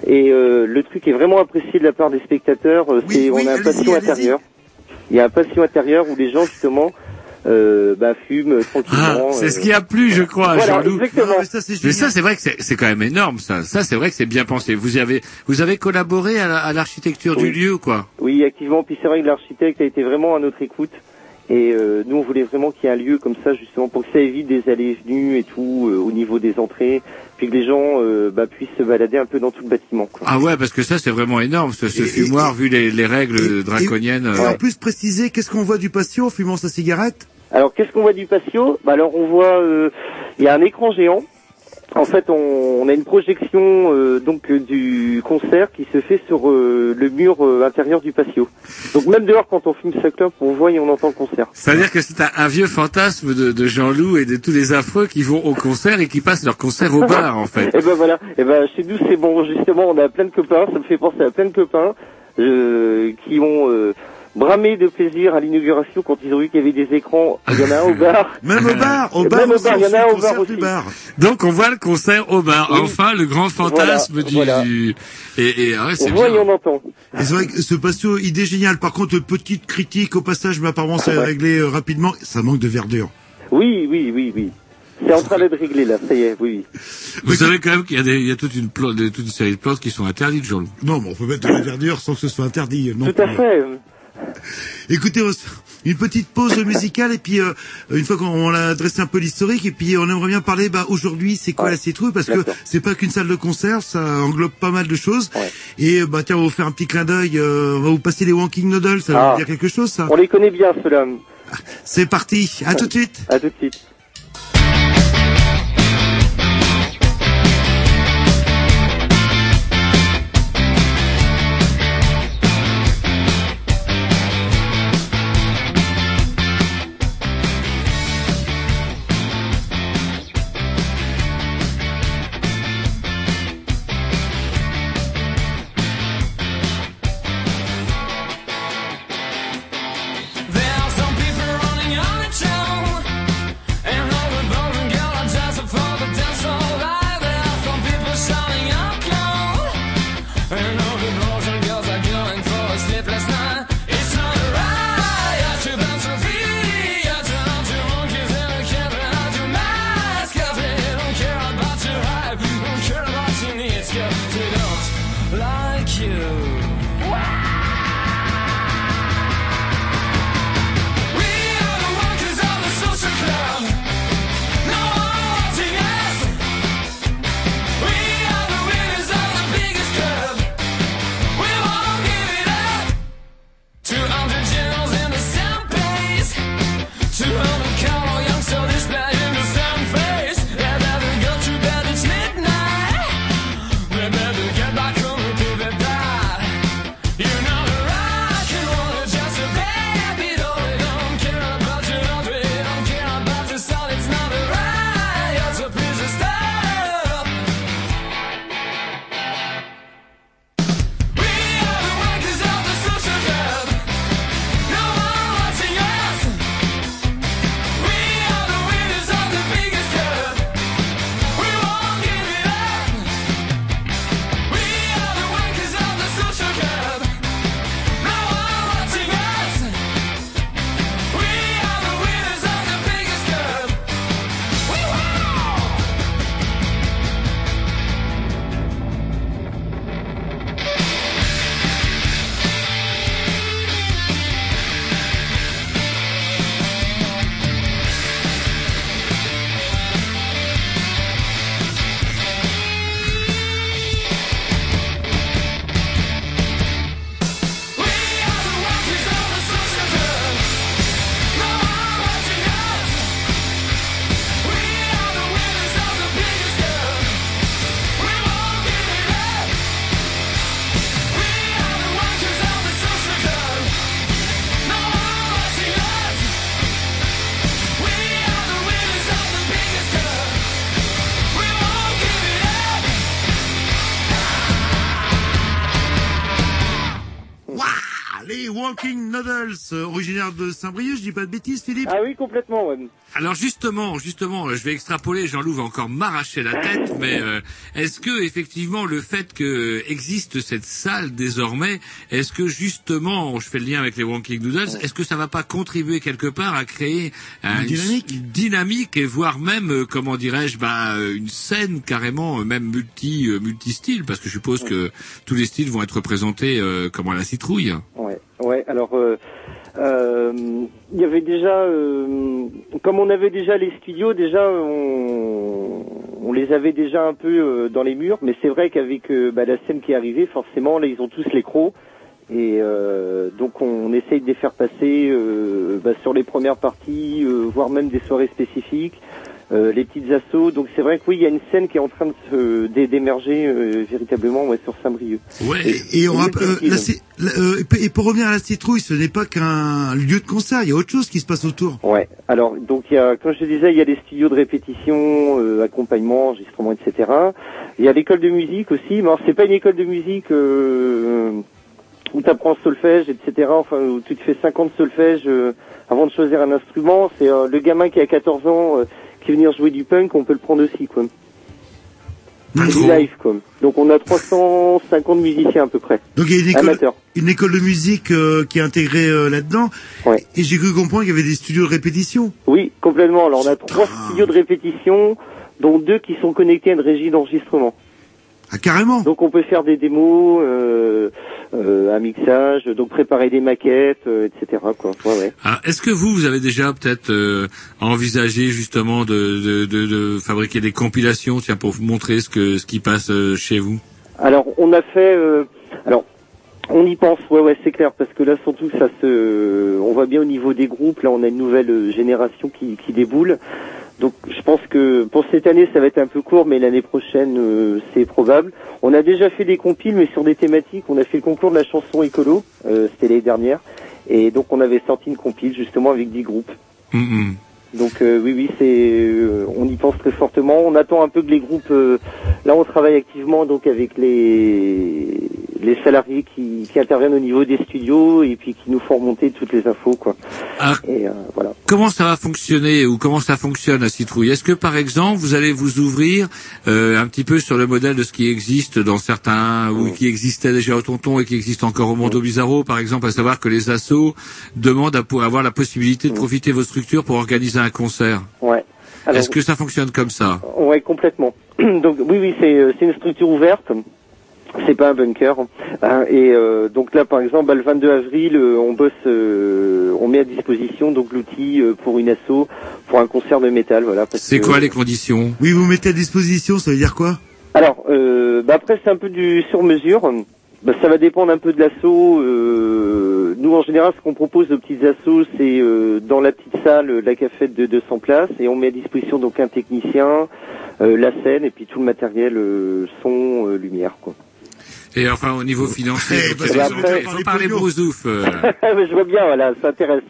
Et le truc est vraiment apprécié de la part des spectateurs. c'est on a un patio intérieur. Il y a un patio intérieur où les gens justement euh, bah, fument tranquillement. Ah, c'est euh, ce qui a plu, je crois, Voilà, Jean-Loup. mais ça, c'est vrai que c'est c'est quand même énorme, ça. Ça, c'est vrai que c'est bien pensé. Vous avez, vous avez collaboré à la- à l'architecture du Oui. lieu, quoi. Oui, activement. Puis c'est vrai que l'architecte a été vraiment à notre écoute. Et euh, nous, on voulait vraiment qu'il y ait un lieu comme ça, justement, pour que ça évite des allées et venues et tout, euh, au niveau des entrées, puis que les gens euh, bah, puissent se balader un peu dans tout le bâtiment. Quoi. Ah ouais, parce que ça, c'est vraiment énorme, ce, ce fumoir, vu les, les règles draconiennes. Et euh. en plus préciser, qu'est-ce qu'on voit du patio en fumant sa cigarette? Alors, qu'est-ce qu'on voit du patio? Bah, Alors, on voit, euh, il y a un écran géant. En fait, on, on a une projection euh, donc euh, du concert qui se fait sur euh, le mur euh, intérieur du patio. Donc même dehors, quand on fume sa clope, on voit et on entend le concert. C'est-à-dire que c'est un, un vieux fantasme de, de Jean-Loup et de tous les affreux qui vont au concert et qui passent leur concert au bar, en fait. Et ben voilà, et ben chez nous c'est bon justement, on a plein de copains, ça me fait penser à plein de copains euh, qui ont euh, bramé de plaisir à l'inauguration quand ils ont vu qu'il y avait des écrans. Il y en a un au bar. Même au bar, au bar, même au aussi, bar, il y en a un au bar concert aussi. du bar. Donc on voit le concert au bar. Oui. Enfin, le grand fantasme Voilà, du, voilà. du- Et, et ah ouais, On c'est voit bien. et on entend. C'est vrai que ce patio, idée géniale. Par contre, petite critique au passage, mais apparemment c'est Ouais. réglé euh, rapidement. Ça manque de verdure. Oui, oui, oui, oui. C'est en train d'être réglé là, ça y est, oui, oui. Vous savez quand même qu'il y a, des, il y a toute, une plante, toute une série de plantes qui sont interdites, Jean-Loup. Non, mais on peut mettre de la verdure sans que ce soit interdit. Non Tout à fait. Écoutez, une petite pause musicale et puis euh, une fois qu'on a dressé un peu l'historique et puis on aimerait bien parler bah aujourd'hui c'est quoi la citrouille parce que c'est pas qu'une salle de concert, ça englobe pas mal de choses. Et bah tiens, on va vous faire un petit clin d'œil, euh, on va vous passer les Wanking Noodles, ça Ah. veut dire quelque chose ça? On les connaît bien ceux-là. C'est parti, à tout de suite. À tout de suite. Euh, de Saint-Brieuc, je dis pas de bêtises, Philippe Ah oui, complètement, ouais. Alors justement, justement, euh, je vais extrapoler. Jean-Loup va encore m'arracher la tête, mais euh, est-ce que effectivement le fait que existe cette salle désormais, est-ce que justement, je fais le lien avec les Walking Noodles, est-ce que ça va pas contribuer quelque part à créer un- Une dynamique et voire même, euh, comment dirais-je, euh, une scène carrément euh, même multi euh, multi-style, parce que je suppose que tous les styles vont être représentés euh, comme à la citrouille. Ouais, ouais. Alors, euh, euh, il y avait déjà, euh, comme on avait déjà les studios, déjà on, les avait déjà un peu euh, dans les murs, mais c'est vrai qu'avec euh, bah, la scène qui est arrivée, forcément, là, ils ont tous les crocs. Et euh, donc on essaye de les faire passer euh, bah, sur les premières parties, euh, voire même des soirées spécifiques, euh, les petites assauts. Donc c'est vrai que oui, il y a une scène qui est en train de d'émerger euh, véritablement ouais, sur Saint-Brieuc. Et, et on rapp- euh, la ci- la- euh, et pour revenir à la citrouille, ce n'est pas qu'un lieu de concert, il y a autre chose qui se passe autour. Ouais. Alors donc il y a, comme je te disais, il y a les studios de répétition, euh, accompagnement, enregistrement, etc. Il y a l'école de musique aussi. Mais alors c'est pas une école de musique euh, où tu apprends solfège, etc. Enfin où tu te fais 50 solfèges euh, avant de choisir un instrument. C'est euh, le gamin qui a 14 ans euh, qui venir jouer du punk, on peut le prendre aussi quoi. Du live quoi. Donc on a 350 musiciens à peu près. Donc il y a une école, Amateurs. une école de musique euh, qui est intégrée euh, là-dedans. Et j'ai cru comprendre qu'il y avait des studios de répétition. Oui, complètement. Alors on a trois studios de répétition, dont deux qui sont connectés à une régie d'enregistrement. Ah carrément. Donc on peut faire des démos, euh, euh, un mixage, donc préparer des maquettes, euh, etc. Quoi. Ouais, ouais. Ah, Est-ce que vous, vous avez déjà peut-être euh, envisagé justement de, de, de, de fabriquer des compilations, tiens, pour vous montrer ce que ce qui passe euh, chez vous? Alors on a fait, euh, alors on y pense, ouais, ouais, c'est clair, parce que là surtout ça se, on voit bien au niveau des groupes, là on a une nouvelle génération qui, qui déboule. Donc je pense que pour cette année ça va être un peu court, mais l'année prochaine euh, c'est probable. On a déjà fait des compiles, mais sur des thématiques. On a fait le concours de la chanson écolo, euh, c'était l'année dernière, et donc on avait sorti une compile justement avec 10 groupes. Donc euh, oui, oui, c'est, euh, on y pense très fortement. On attend un peu que les groupes. euh, là, on travaille activement donc avec les les salariés qui, qui interviennent au niveau des studios et puis qui nous font remonter toutes les infos, quoi. Ah. Et euh, voilà. Comment ça va fonctionner ou comment ça fonctionne la citrouille? Est-ce que par exemple vous allez vous ouvrir euh, un petit peu sur le modèle de ce qui existe dans certains ou qui existait déjà au Tonton et qui existe encore au Mondo Bizarro, par exemple, à savoir que les assos demandent à pour avoir la possibilité de profiter de vos structures pour organiser un concert. Ouais. Est-ce que ça fonctionne comme ça? Ouais, complètement. donc oui, oui, c'est euh, c'est une structure ouverte. C'est pas un bunker. Hein, et euh, donc là, par exemple, bah, le 22 avril, euh, on bosse, euh, on met à disposition donc l'outil euh, pour une asso, pour un concert de métal, voilà. C'est quoi les conditions? Oui, vous mettez à disposition, ça veut dire quoi? Alors, euh, bah après c'est un peu du sur mesure. Bah, ça va dépendre un peu de l'assaut. Euh, nous, en général, ce qu'on propose aux petites assos, c'est euh, dans la petite salle, la cafette de 200 places, et on met à disposition donc un technicien, euh, la scène, et puis tout le matériel euh, son, euh, lumière, quoi. Et enfin au niveau financier, Eh, après- il faut parler brousouf. je vois bien, voilà, ça intéresse.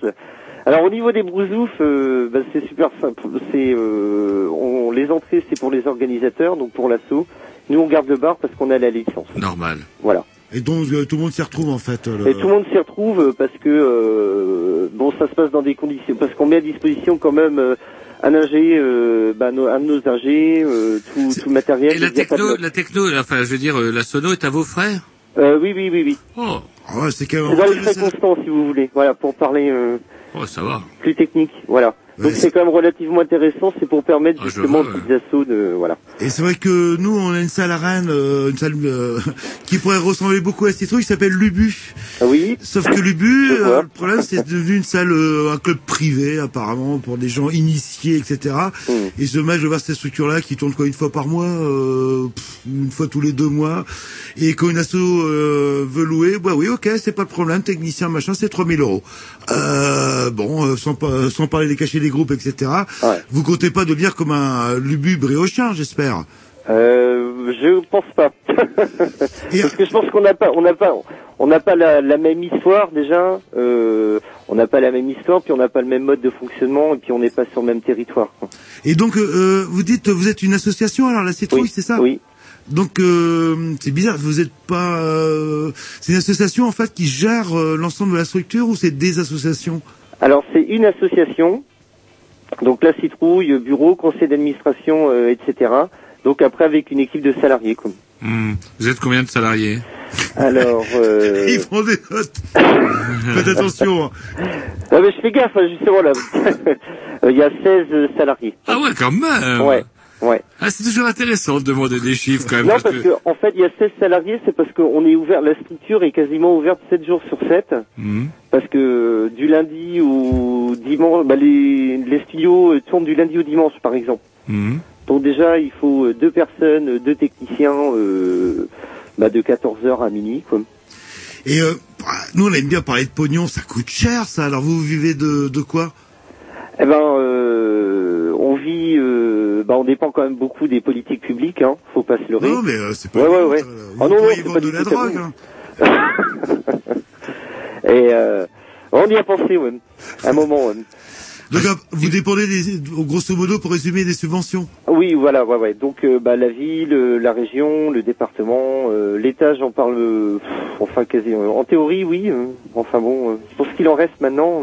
Alors au niveau des brousoufs, euh, bah, c'est super simple. C'est euh, on, les entrées, c'est pour les organisateurs, donc pour l'assaut. Nous, on garde le bar parce qu'on a la licence. Normal. Voilà. Et donc euh, tout le monde s'y retrouve en fait. le- Et tout le monde s'y retrouve euh, parce que euh, bon, ça se passe dans des conditions parce qu'on met à disposition quand même euh, un ingé, euh, bah, nos- un de nos ingés, euh, tout, tout le matériel. Et la techno, la techno, enfin, je veux dire, euh, la sono est à vos frères Euh, oui, oui, oui, oui. Oh, ouais, c'est quand C'est dans les frais constants, si vous voulez. Voilà, pour parler euh, oh, ça va. plus technique. Voilà. Donc c'est quand même relativement intéressant. C'est pour permettre Ah, justement aux vois, petites assauts de voilà. Et c'est vrai que nous, on a une salle à Rennes, euh, une salle euh, qui pourrait ressembler beaucoup à ces trucs, qui s'appelle Lubu. Ah oui. Sauf que Lubu, euh, le problème, c'est devenu une salle, euh, un club privé, apparemment, pour des gens initiés, etc. Hmm. Et c'est dommage de voir cette structure-là qui tourne quoi une fois par mois, euh, pff, une fois tous les deux mois. Et quand une asso euh, veut louer, bah oui, ok, c'est pas le problème, technicien, machin, c'est 3000 euros. Euh, bon, sans, sans parler des cachets des groupes, etc. Vous comptez pas de lire comme un Lubu bréochien, j'espère. Euh, je pense pas. Parce que je pense qu'on n'a pas, on n'a pas, on n'a pas la, la même histoire déjà. Euh, on n'a pas la même histoire, puis on n'a pas le même mode de fonctionnement, et puis on n'est pas sur le même territoire. Et donc, euh, euh, vous dites, vous êtes une association, alors la citrouille, c'est ça Oui. Donc c'est bizarre, vous êtes pas. c'est une association en fait qui gère l'ensemble de la structure ou c'est des associations? Alors c'est une association, donc la citrouille, bureau, conseil d'administration, euh, etc. Donc après avec une équipe de salariés. Quoi. Hmm. Vous êtes combien de salariés? Alors, euh... Ils font des notes. Faites attention. hein. Ah, mais je fais gaffe, hein, justement là. Euh, Il y a 16 salariés. Ah ouais, quand même. Ouais, ouais. Ah, c'est toujours intéressant de demander des chiffres quand même. Non, parce que en fait, il y a 16 salariés, c'est parce qu'on est ouvert, la structure est quasiment ouverte 7 jours sur 7. Hmm. Parce que du lundi au dimanche, bah, les, les studios euh, tournent du lundi au dimanche, par exemple. Hmm. Donc déjà, il faut euh, deux personnes, euh, deux techniciens, euh, bah, de 14h à minuit, quoi. Et euh, bah, nous on aime bien parler de pognon, ça coûte cher ça. Alors vous vivez de, de quoi? Eh ben, euh, on vit, euh, bah, on dépend quand même beaucoup des politiques publiques, hein. Faut pas se leurrer. Non mais euh, c'est pas. Ouais, ouais, ouais. Ah non, c'est pas de la drogue. hein. Et euh, on y a pensé, ouais. Un moment, ouais. Donc euh, vous dépendez des, grosso modo pour résumer des subventions. Oui, voilà, ouais, ouais. Donc, euh, bah, la ville, euh, la région, le département, euh, l'État, j'en parle, pff, enfin, quasi. en théorie, oui. enfin bon, pour ce qu'il en reste maintenant.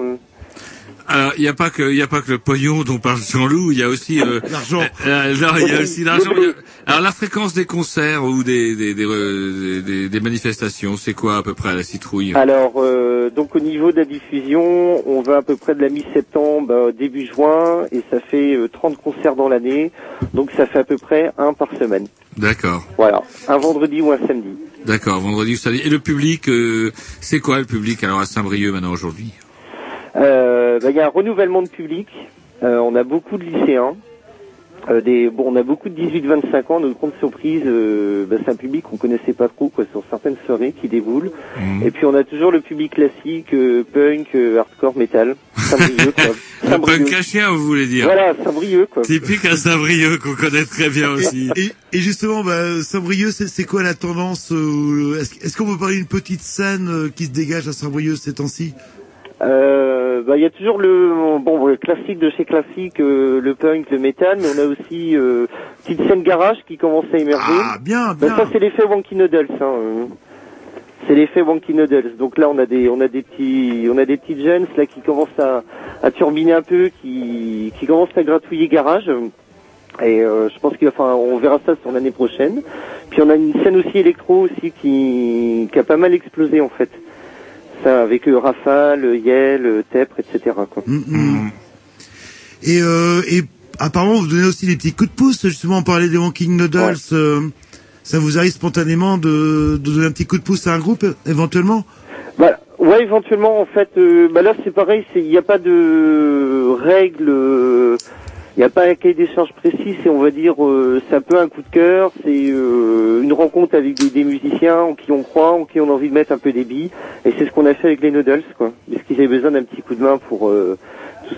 Euh, Alors, il n'y a pas que, il a pas que le pognon dont parle Jean-Loup, il y a aussi euh, L'argent. euh, non, il y a aussi l'argent. a- Alors, la fréquence des concerts ou des des des, euh, des, des manifestations, c'est quoi à peu près à la citrouille? Alors, euh, donc au niveau de la diffusion, on va à peu près de la mi-septembre à début juin, et ça fait euh, 30 concerts dans l'année, donc ça fait à peu près un par semaine. D'accord, Voilà, un vendredi ou un samedi. d'accord. Vendredi ou samedi. Et le public, euh, c'est quoi le public alors à Saint-Brieuc maintenant aujourd'hui? Euh, bah, Il y a un renouvellement de public. Euh, on a beaucoup de lycéens. Euh, des, bon, on a beaucoup de 18-25 ans. Notre grande surprise, euh, bah, c'est un public qu'on connaissait pas trop, quoi, sur certaines soirées qui déboulent. Mhm. Et puis on a toujours le public classique, euh, punk, euh, hardcore, metal, Saint-Brieuc, quoi. Punk à chien, vous voulez dire Voilà, Saint-Brieuc, quoi. Typique à Saint-Brieuc qu'on connaît très bien aussi. Et, et justement, bah, Saint-Brieuc, c'est, c'est quoi la tendance euh, Est-ce, est-ce qu'on peut parler d'une petite scène euh, qui se dégage à Saint-Brieuc ces temps-ci? Euh, bah, il y a toujours le bon le classique de chez classique, euh, le punk, le metal, mais on a aussi euh, petite scène garage qui commence à émerger. Ah, bien, Bah, bien. ça c'est l'effet Wonky Noodles. Hein, euh. C'est l'effet Wonky Noodles. Donc là on a des on a des petits on a des petites jeunes là qui commencent à, à turbiner un peu, qui qui commencent à gratouiller garage. Et euh, je pense qu'enfin on verra ça sur l'année prochaine. Puis on a une scène aussi électro aussi qui qui a pas mal explosé en fait. Ça avec Rafale, Yel, Tepre, etc. Quoi. Mm, mm. Et, euh, et apparemment, vous donnez aussi des petits coups de pouce. Justement, on parlait des Walking Noodles. euh, ça vous arrive spontanément de, de donner un petit coup de pouce à un groupe, éventuellement? Bah, ouais, éventuellement, en fait, euh, bah là, c'est pareil, il n'y a pas de règles, il n'y a pas un cahier des charges précis, c'est, on va dire, euh, c'est un peu un coup de cœur, c'est euh, une rencontre avec des, musiciens en qui on croit, en qui on a envie de mettre un peu des billes, et c'est ce qu'on a fait avec les Noodles, quoi, parce qu'ils avaient besoin d'un petit coup de main pour euh,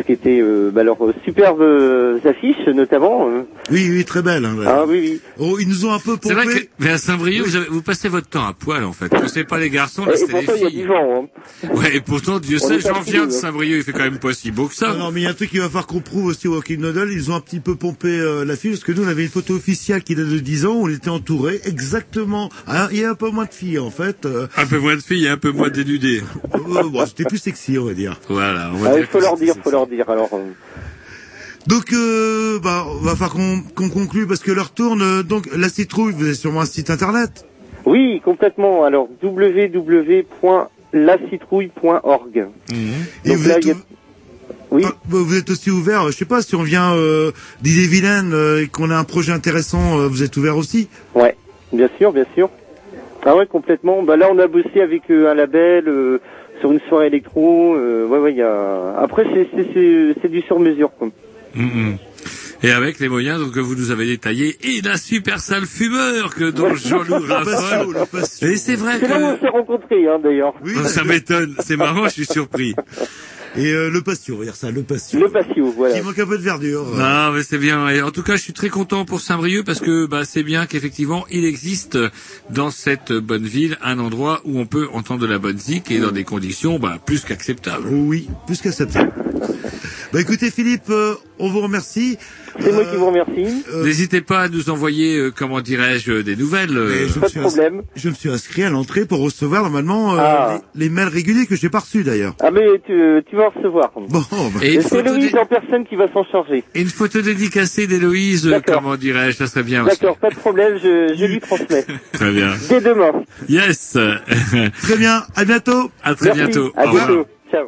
qui était, euh, bah, leurs superbes euh, affiches, notamment. euh. Oui, oui, très belle. Hein, Ah oui, oui. Oh, ils nous ont un peu C'est vrai pompé. que, mais à Saint-Brieuc, vous, avez- vous passez votre temps à poil, en fait. Que c'est pas les garçons, là, Et, et c'était pourtant, les il y a filles. du vent. Hein. Ouais, et pourtant, Dieu sait, j'en viens de hein. Saint-Brieuc, il fait quand même pas si beau que ça. Non, non, mais il y a un truc qu'il va falloir qu'on prouve aussi au Walking Noodle. Ils ont un petit peu pompé euh, l'affiche parce que nous, on avait une photo officielle qui date de 10 ans. où On était entouré exactement. Ah, il y a un peu moins de filles en fait. euh, Un peu moins de filles et un peu moins dénudées. euh, bon, c'était plus sexy, on va dire. Voilà, on va Ah, il dire faut que leur dire, faut leur dire. Alors, euh, Donc, euh, bah, on va falloir qu'on conclue parce que l'heure tourne. Donc, la citrouille, vous avez sûrement un site internet. Oui, complètement. Alors www.lacitrouille.org. Et Donc vous là, êtes a... Oui. Ah, bah, vous êtes aussi ouvert. Je sais pas si on vient euh, d'idées vilaines euh, et qu'on a un projet intéressant. euh, vous êtes ouvert aussi. Ouais, bien sûr, bien sûr. Ah ouais, complètement. Bah là, on a bossé avec euh, un label euh, sur une soirée électro. euh, ouais, ouais, il y a. Après, c'est du sur mesure. Quoi. Mhm. Et avec les moyens donc, que vous nous avez détaillés et la super salle fumeur que dont Jean-Loup raffole. Et c'est vrai C'est là où on que s'est rencontrés, hein, d'ailleurs. Oh, ça m'étonne, c'est marrant, je suis surpris. Et euh, le patio, regarde ça, le patio. Le patio, voilà. Il manque un peu de verdure. Non, mais c'est bien. Et en tout cas, je suis très content pour Saint-Brieuc parce que bah, c'est bien qu'effectivement, il existe dans cette bonne ville un endroit où on peut entendre de la bonne zik et dans des conditions bah, plus qu'acceptables. Oui, plus qu'acceptable. Bah écoutez Philippe, euh, on vous remercie. C'est moi qui vous remercie. N'hésitez pas à nous envoyer, euh, comment dirais-je, des nouvelles. euh, je me suis ins- Je me suis inscrit à l'entrée pour recevoir normalement euh, Ah. les, les mails réguliers que j'ai pas reçus d'ailleurs. Ah mais tu, tu vas en recevoir. Bon, bah. Et c'est des- en personne qui va s'en charger. Et une photo dédicacée d'Héloïse, euh, comment dirais-je, ça serait bien aussi. D'accord, pas de problème, je, je lui transmets. Très bien. Dès demain. Yes. Très bien, à bientôt. À très Merci, bientôt. À Au revoir. bientôt. Ciao.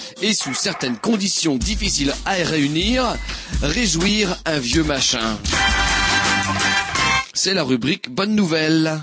et sous certaines conditions difficiles à réunir, réjouir un vieux machin. C'est la rubrique Bonne Nouvelle.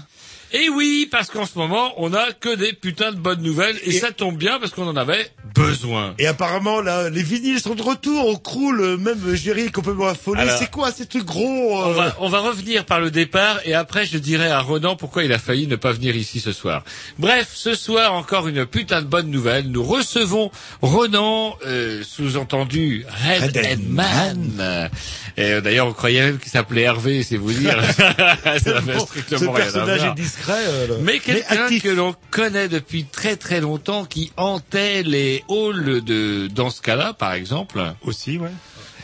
Et oui, parce qu'en ce moment, on a que des putains de bonnes nouvelles, et, ça tombe bien parce qu'on en avait besoin. Et apparemment, là, les vinyles sont de retour. On croule, euh, même Géry est complètement affolé. C'est quoi ces trucs gros euh, On va, on va revenir par le départ et après je dirai à Ronan pourquoi il a failli ne pas venir ici ce soir. Bref, ce soir encore une putain de bonne nouvelle. Nous recevons Ronan, euh, sous-entendu Red, Man. Et euh, d'ailleurs on croyait même qu'il s'appelait Hervé, c'est vous dire. ça Ce rien à voir. est discret. euh. Mais quelqu'un que l'on connaît depuis très très longtemps, qui hantait les halls de dans ce cas-là, par exemple. Aussi, ouais.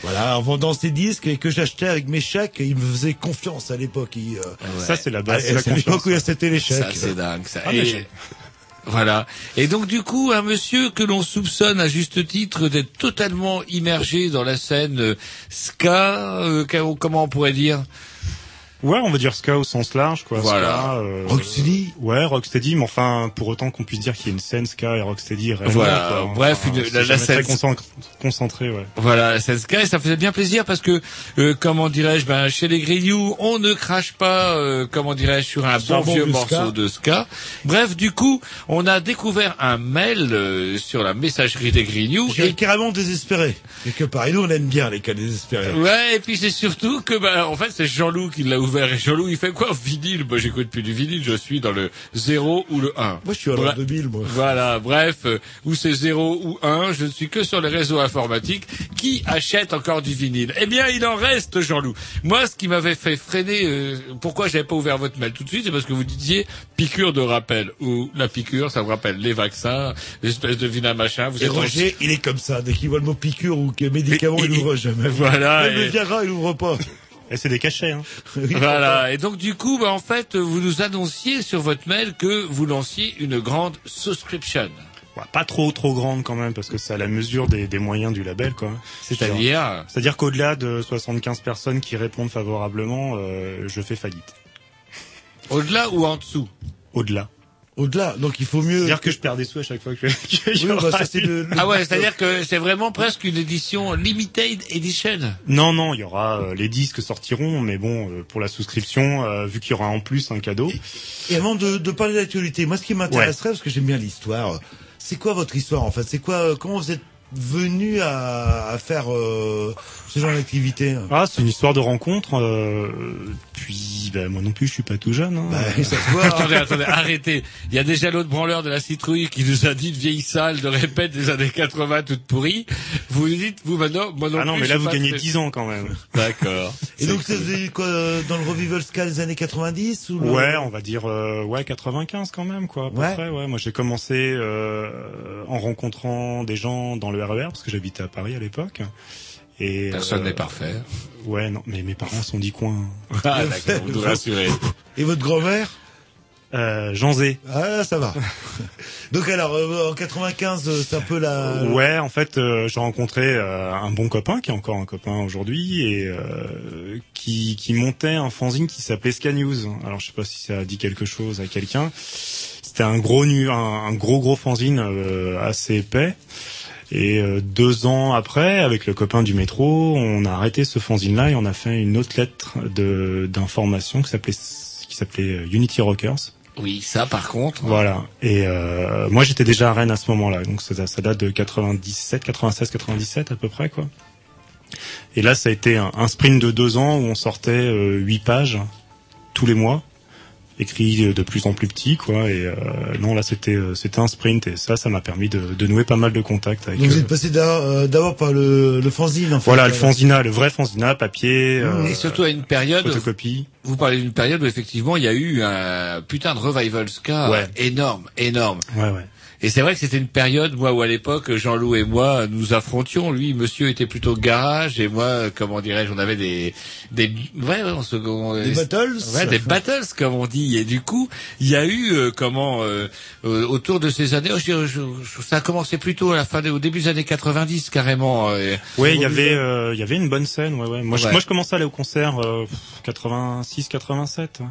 Voilà, en vendant ses disques et que j'achetais avec mes chèques, il me faisait confiance à l'époque. euh, Ça, c'est la base, Ah, c'est la C'est l'époque où il c'était les chèques. Ça, c'est dingue, ça. Ah, Et- Voilà. Et donc du coup, un monsieur que l'on soupçonne à juste titre d'être totalement immergé dans la scène euh, ska, euh, comment on pourrait dire? Ouais, on va dire ska au sens large, quoi. Voilà. Ska, euh, Rocksteady Ouais, Rocksteady, mais enfin, pour autant qu'on puisse dire qu'il y a une scène ska et Rocksteady réellement, Voilà. quoi. Bref, Enfin, une- la- la scène- concent- concentré, ouais. Voilà, la scène ska, et ça faisait bien plaisir parce que, euh, comment dirais-je, ben, chez les Grignoux, on ne crache pas, euh, comment dirais-je, sur un bon bon vieux morceau ska. de ska. Bref, du coup, on a découvert un mail euh, sur la messagerie des Grignoux. Je suis carrément désespéré. Quelque part. Et nous, on aime bien les cas désespérés. Ouais, et puis c'est surtout que, bah, en fait, c'est Jean-Loup qui l'a ouvert. Et Jean-Loup, il fait quoi Vinyle Moi, j'écoute plus du vinyle, je suis dans le 0 ou le 1. Moi, je suis à l'an Bra- 2000, moi. Voilà, bref, euh, où c'est 0 ou 1, je ne suis que sur les réseaux informatiques. Qui achète encore du vinyle Eh bien, il en reste, Jean-Loup. Moi, ce qui m'avait fait freiner, euh, pourquoi j'avais pas ouvert votre mail tout de suite, c'est parce que vous disiez piqûre de rappel. Ou la piqûre, ça vous rappelle les vaccins, l'espèce de vilain machin. Vous Et êtes en- Roger, il est comme ça. Dès qu'il voit le mot piqûre ou que médicament, il ouvre jamais. Voilà, Même le et- Viagra, il ouvre pas. Et c'est des cachets, hein. Voilà. Et donc du coup, bah, en fait, vous nous annonciez sur votre mail que vous lanciez une grande subscription. Ouais, pas trop trop grande quand même parce que c'est à la mesure des, des moyens du label quoi. C'est-à-dire C'est-à-dire qu'au-delà de 75 personnes qui répondent favorablement, euh, je fais faillite. Au-delà ou en dessous? Au-delà. Au-delà, donc il faut mieux. C'est-à-dire que je perds des sous à chaque fois que je. Oui, bah, ça, c'est une- le- Ah ouais, c'est-à-dire que c'est vraiment presque une édition limited edition. Non, non, il y aura euh, les disques sortiront, mais bon, euh, pour la souscription, euh, vu qu'il y aura en plus un cadeau. Et avant de, de parler d'actualité, moi, ce qui m'intéresserait, parce que j'aime bien l'histoire, c'est quoi votre histoire, en fait? C'est quoi, euh, comment vous êtes venu à, à faire, euh, ce genre d'activité? Ah, c'est une histoire de rencontre. euh, puis, bah, moi non plus, je suis pas tout jeune. Hein. ça se voit. attendez, attendez, arrêtez. Il y a déjà l'autre branleur de la citrouille qui nous a dit de vieille salle, de répète des années 80 toute pourrie. Vous dites, vous maintenant, moi non ah non, plus, mais là vous gagnez très- 10 ans quand même. D'accord. Et donc, c'est quoi, euh, dans le revival ska des années 90 ou le- Ouais, on va dire euh, ouais 95 quand même quoi. À peu Ouais. près, ouais. Moi j'ai commencé euh, en rencontrant des gens dans le RER parce que j'habitais à Paris à l'époque. Et Personne euh, n'est parfait. Ouais, non, mais mes parents sont du coin. Ah, d'accord, vous nous rassurez. Et votre grand-mère? Euh, Jean Zé. Ah, ça va. donc alors, euh, en 95, euh, c'est un peu la... Ouais, en fait, euh, j'ai rencontré euh, un bon copain qui est encore un copain aujourd'hui et euh, qui, qui montait un fanzine qui s'appelait Ska News. Alors je sais pas si ça dit quelque chose à quelqu'un. C'était un gros nu, un, un gros gros fanzine euh, assez épais. Et euh, deux ans après, avec le copain du métro, on a arrêté ce fanzine-là et on a fait une autre lettre de d'information qui s'appelait qui s'appelait euh, Unity Rockers. Oui, ça par contre. Voilà. Et euh, moi j'étais déjà à Rennes à ce moment-là, donc ça, ça date de 97, 96, 97 à peu près quoi. Et là ça a été un, un sprint de deux ans où on sortait euh, huit pages tous les mois, écrit de plus en plus petit quoi. Et euh, non là c'était euh, c'était un sprint et ça ça m'a permis de, de nouer pas mal de contacts avec. Donc vous euh, êtes passé d'abord euh, d'abord par le, le fanzine, en fait. voilà le fanzina, le vrai fanzina, papier. euh, Et surtout à une période, photocopie. vous parlez d'une période où effectivement il y a eu un putain de revival ska Ouais. énorme, énorme. Ouais ouais. Et c'est vrai que c'était une période, moi, où à l'époque, Jean-Loup et moi, nous affrontions. Lui, monsieur était plutôt garage, et moi, comment dirais-je, on avait des, des, ouais, ouais, on se, on- Des battles Ouais, des battles, comme on dit. Et du coup, il y a eu, euh, comment, euh, euh, autour de ces années, je dirais, je- je- ça a commencé plutôt à la fin, des- au début des années 90, carrément. euh, Ouais, il y avait, euh, il y avait une bonne scène. Ouais, ouais. Moi, je, moi, je commençais à aller au concert euh, 86, 87.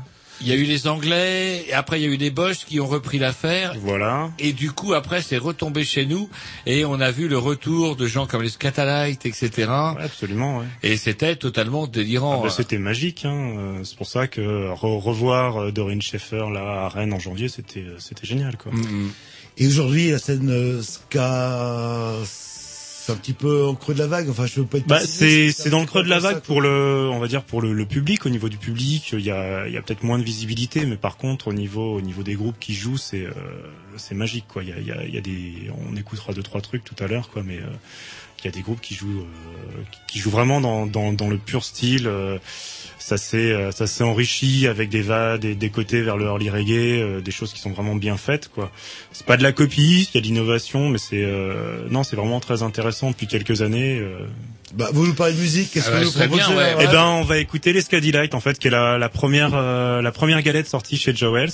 Ouais. Il y a eu les Anglais, et après il y a eu les Bosch qui ont repris l'affaire. Voilà. Et du coup, après, c'est retombé chez nous, et on a vu le retour de gens comme les Scatalites, etc. absolument, ouais. Et c'était totalement délirant. Ah bah, c'était magique. Hein. euh, C'est pour ça que re- revoir euh, Doreen Schaeffer là à Rennes en janvier, c'était euh, c'était génial, quoi. Et aujourd'hui, la scène euh, ska, c'est un petit peu au creux de la vague. Enfin, je veux pas être Bah, c'est c'est dans le creux de la vague pour le on va dire pour le, le public au niveau du public il y a il y a peut-être moins de visibilité mais par contre au niveau au niveau des groupes qui jouent c'est euh, c'est magique quoi il y a il y a, il y a des on écoutera deux trois trucs tout à l'heure quoi mais euh, il y a des groupes qui jouent euh, qui jouent vraiment dans dans dans le pur style euh, ça s'est euh, ça s'est enrichi avec des va des, des côtés vers le early reggae euh, des choses qui sont vraiment bien faites quoi c'est pas de la copie il y a de l'innovation mais c'est euh, non c'est vraiment très intéressant depuis quelques années euh, Bah, vous nous parlez de musique, qu'est-ce ah que bah, vous proposez bien, ouais. Eh ben, on va écouter les Scadilight, en fait, qui est la, la première, euh, la première galette sortie chez Joels,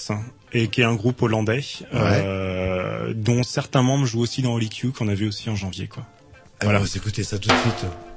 et qui est un groupe hollandais, euh, dont certains membres jouent aussi dans Holy Q, qu'on a vu aussi en janvier, quoi. On va s'écouter ça tout de suite.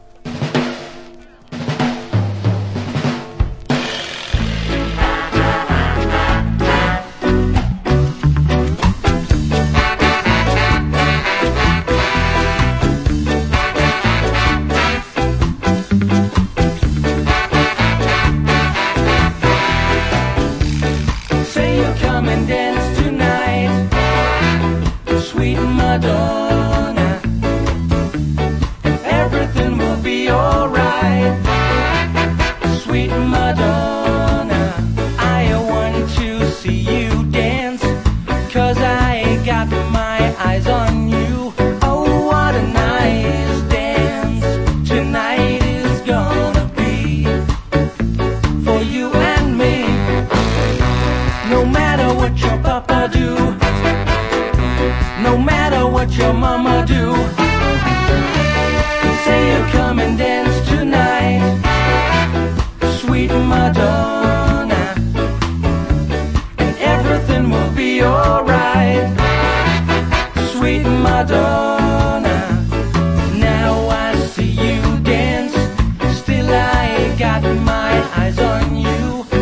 Eyes on you.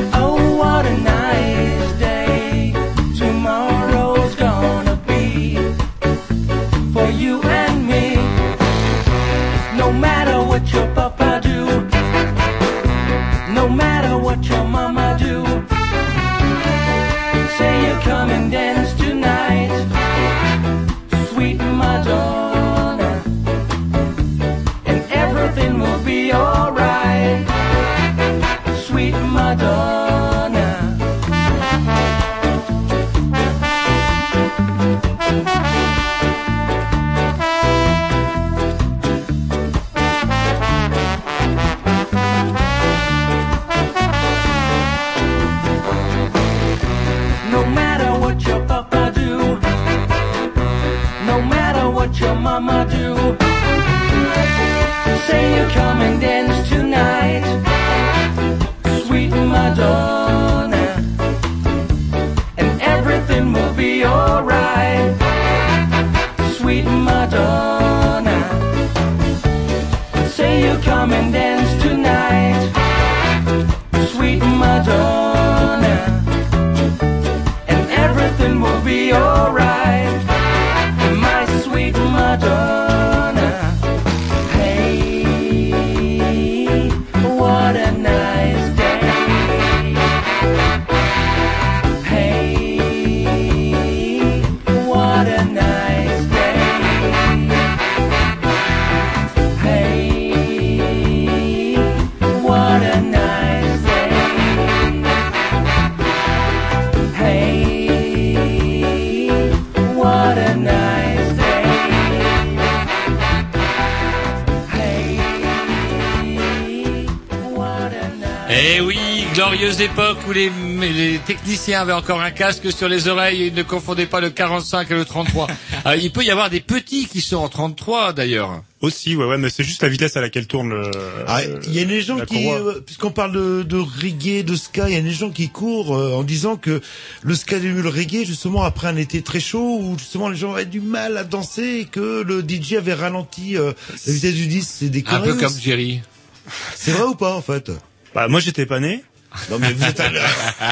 Avaient encore un casque sur les oreilles et ne confondaient pas le 45 et le 33. Ah, il peut y avoir des petits qui sont en 33 d'ailleurs. Aussi, ouais, ouais, mais c'est juste la vitesse à laquelle tourne le. Ah, Il y a des gens qui, euh, puisqu'on parle de, de reggae, de ska, il y a des gens qui courent euh, en disant que le ska le reggae, justement, après un été très chaud, où justement les gens avaient du mal à danser et que le DJ avait ralenti euh, la vitesse du disque, c'est des Un peu comme Jerry. C'est vrai ou pas, en fait? Bah, moi, j'étais pas né. Non, mais vous êtes un...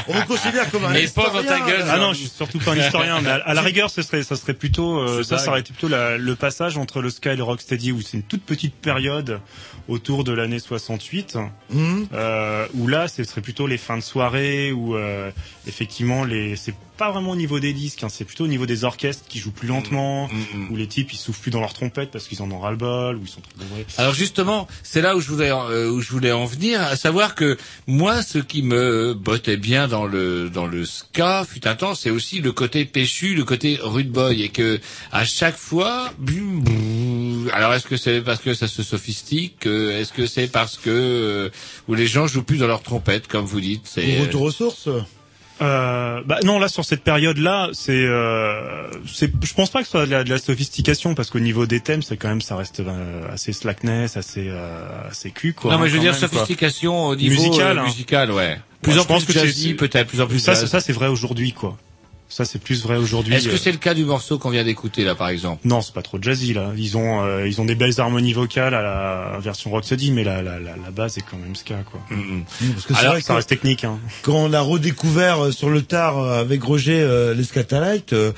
On vous considère comme un Mais pas dans ta historien, gueule. là. Ah non, je suis surtout pas un historien, mais à, à la rigueur, ce serait, ça serait plutôt, euh, ça, ça aurait été plutôt la- le passage entre le ska et le rocksteady, où c'est une toute petite période autour de l'année 68, Mhm. euh, où là, ce serait plutôt les fins de soirée, où euh, effectivement, les, c'est pas vraiment au niveau des disques, hein, c'est plutôt au niveau des orchestres qui jouent plus lentement, Mm, où les types ils soufflent plus dans leur trompette parce qu'ils en ont ras le bol, où ils sont trop bourrés. Alors justement, c'est là où je voulais euh, où je voulais en venir, à savoir que moi, ce qui me bottait bien dans le dans le ska, fut un temps, c'est aussi le côté péchu, le côté rude boy, et que à chaque fois, bim, bouh. alors est-ce que c'est parce que ça se sophistique, euh, est-ce que c'est parce que euh, où les gens jouent plus dans leur trompette, comme vous dites, c'est retour aux sources Euh, bah non, là sur cette période-là, c'est, euh, c'est, je pense pas que ce soit de la, de la sophistication parce qu'au niveau des thèmes, c'est quand même, ça reste euh, assez slackness, assez, euh, assez cul quoi. non, mais hein, je veux dire même, quoi. sophistication au niveau musical, euh, hein. musical, ouais. Plus Ouais, en je pense plus que jazzy, peut-être, plus en plus Ça, jazz. ça c'est vrai aujourd'hui quoi. Ça c'est plus vrai aujourd'hui. Est-ce que euh. c'est le cas du morceau qu'on vient d'écouter là, par exemple? Non, c'est pas trop jazzy là. Ils ont, euh, ils ont des belles harmonies vocales à la version Rocksteady, mais la, la, la, la base est quand même ska quoi. Mmh, Parce que c'est Alors vrai ça que reste technique. Hein. quand on a redécouvert euh, sur le tard euh, avec Roger euh, les Scatalites, euh,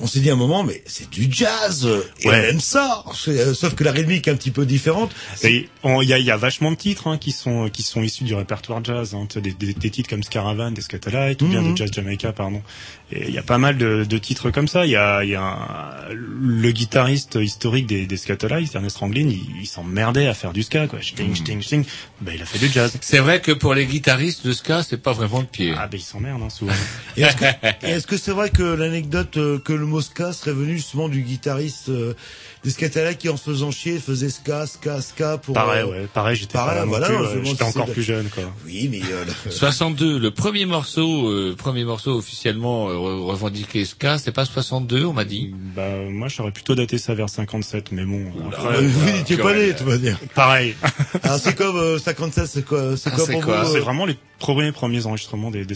on s'est dit à un moment, mais c'est du jazz, euh, et Ouais. on aime ça. C'est, euh, sauf que la rythmique est un petit peu différente. Et on- il y a, il y a vachement de titres hein, qui sont qui sont issus du répertoire jazz, hein, Tu sais, des, des, des titres comme Scaravan, des Scatalites, ou bien Mhm. de Jazz Jamaica, pardon. Et il y a pas mal de, de titres comme ça. Il y a, il y a un- le guitariste historique des, des Scatalites, Ernest Ranglin, il, il s'emmerdait à faire du ska, quoi. Sting, sting, sting. Ben, il a fait du jazz. C'est vrai que pour les guitaristes, le ska, c'est pas vraiment le pied. Ah ben il s'emmerde hein, souvent. Et est-ce que et est-ce que c'est vrai que l'anecdote euh, que ska serait venu justement du guitariste euh, des Scatalites qui en se faisant chier faisait ska, ska, ska pour... pareil, euh, ouais. Pareil, j'étais pareil, voilà, me demande J'étais encore plus jeune, quoi. Oui, mais... euh, le- 62, le premier morceau, euh, premier morceau officiellement euh, re- revendiqué ska, c'est pas 62, on m'a dit. Bah moi j'aurais plutôt daté ça vers 57, mais bon. après, Euh, vous ouais, n'étiez ouais, pas né, tu vas dire. Pareil. Alors c'est comme euh, 57, c'est quoi, c'est Ah, quoi c'est pour quoi vous C'est euh, vraiment les premiers premiers enregistrements des, des.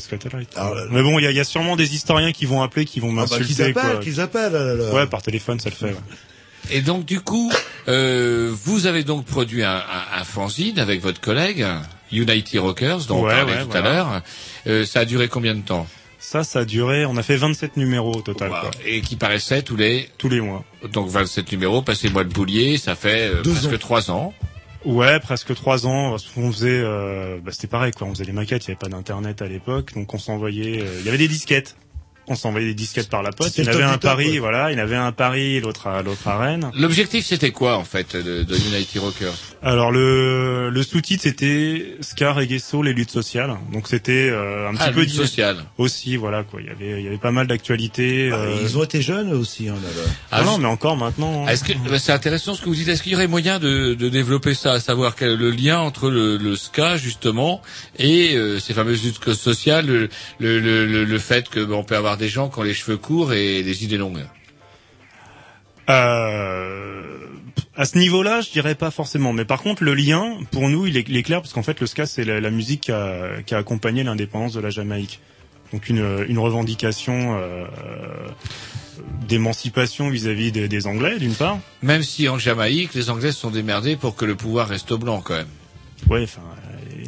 Ah. Mais bon, il y a, il y a sûrement des historiens qui vont appeler, qui vont ah, bah, qu'ils m'insulter. appellent, quoi. qu'ils appellent. là, là. Ouais, par téléphone, ça le fait. ouais. Et donc du coup, euh, vous avez donc produit un, un, un fanzine avec votre collègue, Unity Rockers, dont Ouais, on parlait ouais, tout voilà. à l'heure. Euh, ça a duré combien de temps? Ça, ça a duré. On a fait 27 numéros au total. Wow. quoi. Et qui paraissait tous les... Tous les mois. Donc 27 numéros, passez-moi le boulier, ça fait euh, Deux presque ans. trois ans. Ouais, presque trois ans. On faisait, euh, bah, c'était pareil quoi. On faisait les maquettes. Il y avait pas d'internet à l'époque, donc on s'envoyait. euh, Il y avait des disquettes. On s'envoyait des disquettes par la poste. Il y en le avait un Paris, ouais. voilà. Il y en avait un à Paris, l'autre à l'autre à Rennes. L'objectif c'était quoi en fait de, de Unity Rockers Alors le le sous-titre c'était Ska Reggae Soul et lutte sociale. Donc c'était euh, un petit Ah, peu lutte sociale. aussi voilà quoi. Il y avait il y avait pas mal d'actualités. Ah, euh, Ils ont été jeunes aussi. Hein, là, là. Ah, Ah, non, mais encore maintenant. hein. Est-ce que bah, c'est intéressant ce que vous dites Est-ce qu'il y aurait moyen de, de développer ça, à savoir quel est le lien entre le, le ska justement et euh, ces fameuses luttes sociales, le, le, le, le- le fait que bah, on peut avoir des gens qui ont les cheveux courts et les idées longues. Euh, à ce niveau-là, je dirais pas forcément. Mais par contre, le lien, pour nous, il est, il est clair parce qu'en fait, le ska, c'est la, la musique qui a, qui a accompagné l'indépendance de la Jamaïque. Donc une, une revendication euh, d'émancipation vis-à-vis des, des Anglais, d'une part. Même si en Jamaïque, les Anglais se sont démerdés pour que le pouvoir reste au blanc quand même. Ouais, enfin,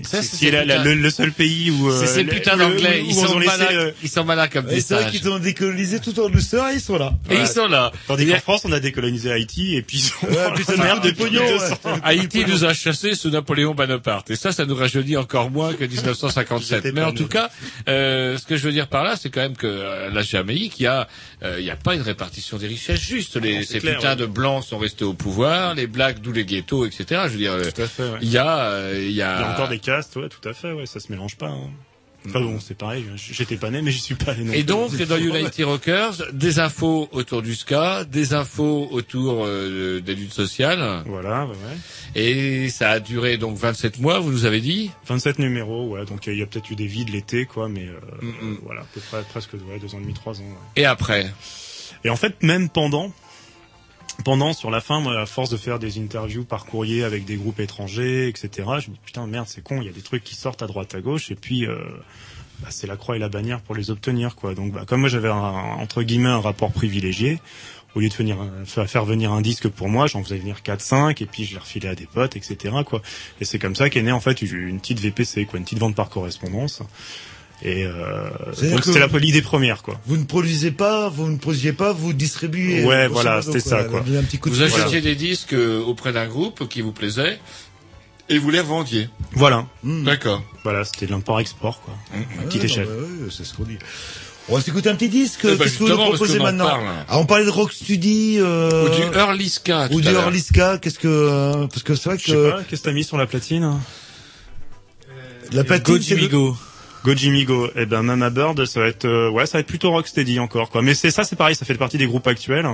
c'est le, le seul pays où euh, c'est ces putains d'Anglais, ils on sont euh, ils sont malins comme Et des c'est vrai sages. qu'ils ont décolonisé tout en douceur et ils sont là. Et ils sont là. Tandis qu'en France, on a décolonisé Haïti et puis ils sont merde des depuis pognons, 200 ouais. Haïti nous a chassés sous Napoléon Bonaparte. Et ça, ça nous rajeunit encore moins que 1957. J'étais Mais en tout cas, euh, ce que je veux dire par là, c'est quand même que euh, la Jamaïque, il y a, il y a pas une répartition des richesses juste. Ces putains de blancs sont restés au pouvoir, les blacks, d'où les ghettos, etc. Je veux dire, il y a, il y a, encore des castes, ouais, tout à fait, ouais, ça se mélange pas. hein. Enfin bon, c'est pareil, j'étais pas né, mais j'y suis pas allé non Et donc, dans United Rockers, des infos autour du ska, des infos autour euh, des luttes sociales. Voilà, ouais, ouais. Et ça a duré donc 27 mois, vous nous avez dit? 27 numéros, ouais, donc il y a peut-être eu des vides l'été, quoi, mais euh, Mm, voilà, à peu près presque ouais, deux ans et demi, trois ans. ouais. Et après? Et en fait, même pendant, pendant sur la fin, moi, à force de faire des interviews par courrier avec des groupes étrangers, etc., je me dis putain merde, c'est con, il y a des trucs qui sortent à droite à gauche, et puis euh, bah, c'est la croix et la bannière pour les obtenir, quoi. Donc, bah, comme moi j'avais entre guillemets un rapport privilégié. Au lieu de venir, faire faire venir un disque pour moi, j'en faisais venir 4-5 et puis je les refilais à des potes, etc. quoi. Et c'est comme ça qu'est née en fait une petite VPC, quoi, une petite vente par correspondance. Et euh, donc que- c'était la l'idée première, quoi. Vous ne produisez pas, vous ne produisiez pas, vous distribuez. Ouais, grosso voilà, c'était ça, quoi. Donnez Un petit coup de Vous achetiez des disques euh, auprès d'un groupe qui vous plaisait et vous les revendiez. Voilà. D'accord. Voilà, c'était de l'import-export, quoi. À Ouais, petite non, échelle. bah ouais, c'est ce qu'on dit. On va s'écouter un petit disque. Eh ben, Qu'est-ce que vous nous proposez maintenant. Ah, On parlait de Rocksteady. Euh... Ou du early ska. Ou du early ska. Qu'est-ce que euh, parce que c'est vrai Je sais que pas, qu'est-ce que t'as mis sur la platine? La platine. Go c'est Jimmy Go. Jimmy Go. Eh ben Mama Bird, ça va être euh, ouais, ça va être plutôt rocksteady encore quoi. Mais c'est ça, c'est pareil, ça fait partie des groupes actuels.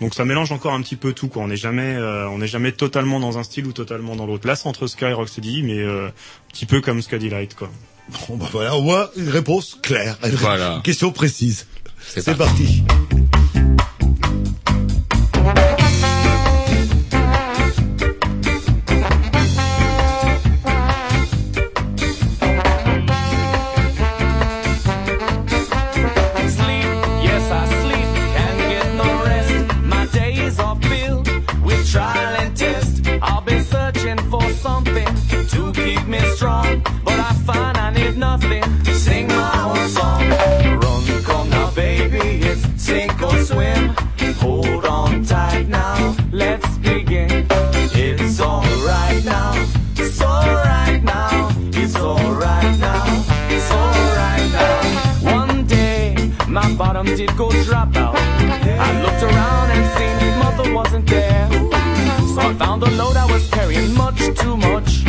Donc ça mélange encore un petit peu tout quoi. On n'est jamais euh, on n'est jamais totalement dans un style ou totalement dans l'autre. Là, c'est entre ska et rocksteady, mais euh, un petit peu comme Ska Delight quoi. Bon, bah voilà, au moins une réponse claire. Une, Voilà. une question précise. C'est C'est parti. But I find I need nothing. Sing my own song. Run, come now, baby, it's sink or swim. Hold on tight now, let's begin. It's alright now, it's alright now, it's alright now, it's alright now. One day, my bottom did go drop out. I looked around and seen mother wasn't there. So I found the load I was carrying much too much.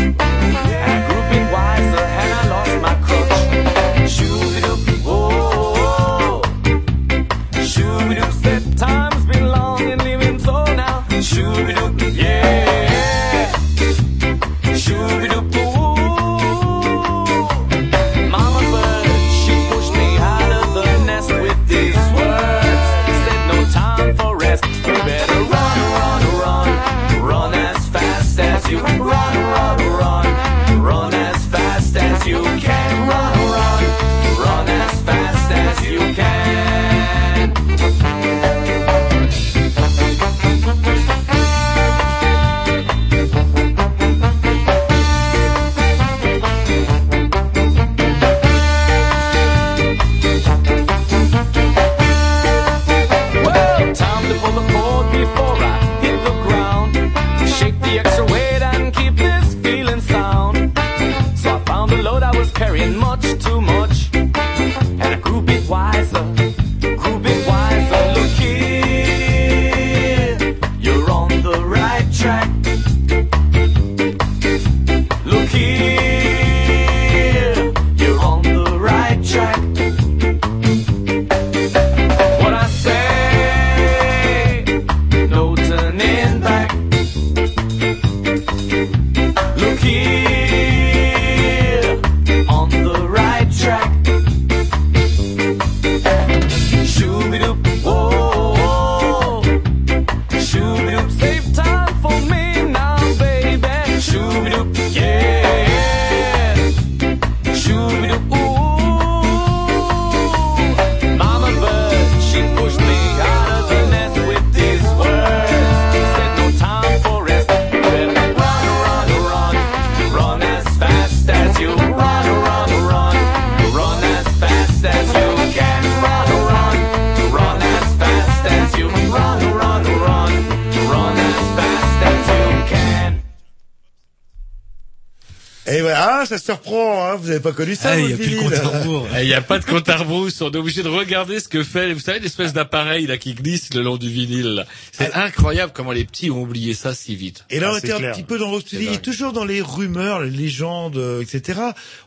Et ah, ça se reprend, hein. Vous avez pas connu ça, Ah, il y a plus de compte à rebours. Eh, Il n'y a pas de compte à rebours. On est obligé de regarder ce que fait, vous savez, l'espèce d'appareil là qui glisse le long du vinyle. C'est incroyable comment les petits ont oublié ça si vite. Et là, Ah, on était un clair. petit peu dans suivi, dingue. toujours dans les rumeurs, les légendes, euh, etc.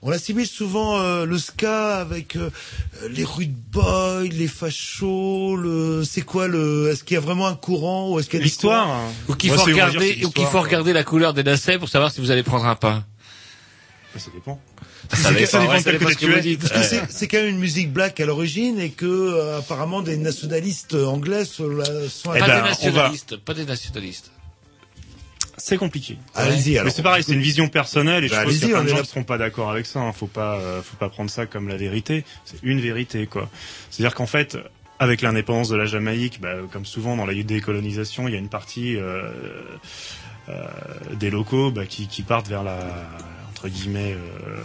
On assimile souvent euh, le ska avec euh, les rude boys, les fachos, le, c'est quoi le, est-ce qu'il y a vraiment un courant ou est-ce qu'il y a des L'histoire, hein. Ou qu'il faut regarder, ou qu'il faut regarder la couleur des lacets pour savoir si vous allez prendre un pain. Ça dépend. Ça dépend, ça dépend ouais, ça que dites. Parce que c'est, quand même une musique black à l'origine et que euh, apparemment des nationalistes anglais sont Eh Pas ben, des on va- nationalistes, pas des nationalistes. C'est compliqué. Allez-y, alors. Mais c'est pareil, c'est une vision personnelle et Bah, je pense allez-y, qu'il y a plein de gens qui seront pas d'accord avec ça. Hein. Faut pas, euh, faut pas prendre ça comme la vérité. C'est une vérité, quoi. C'est-à-dire qu'en fait, avec l'indépendance de la Jamaïque, bah, comme souvent dans la décolonisation, il y a une partie euh, euh, des locaux bah, qui, qui partent vers la entre guillemets euh,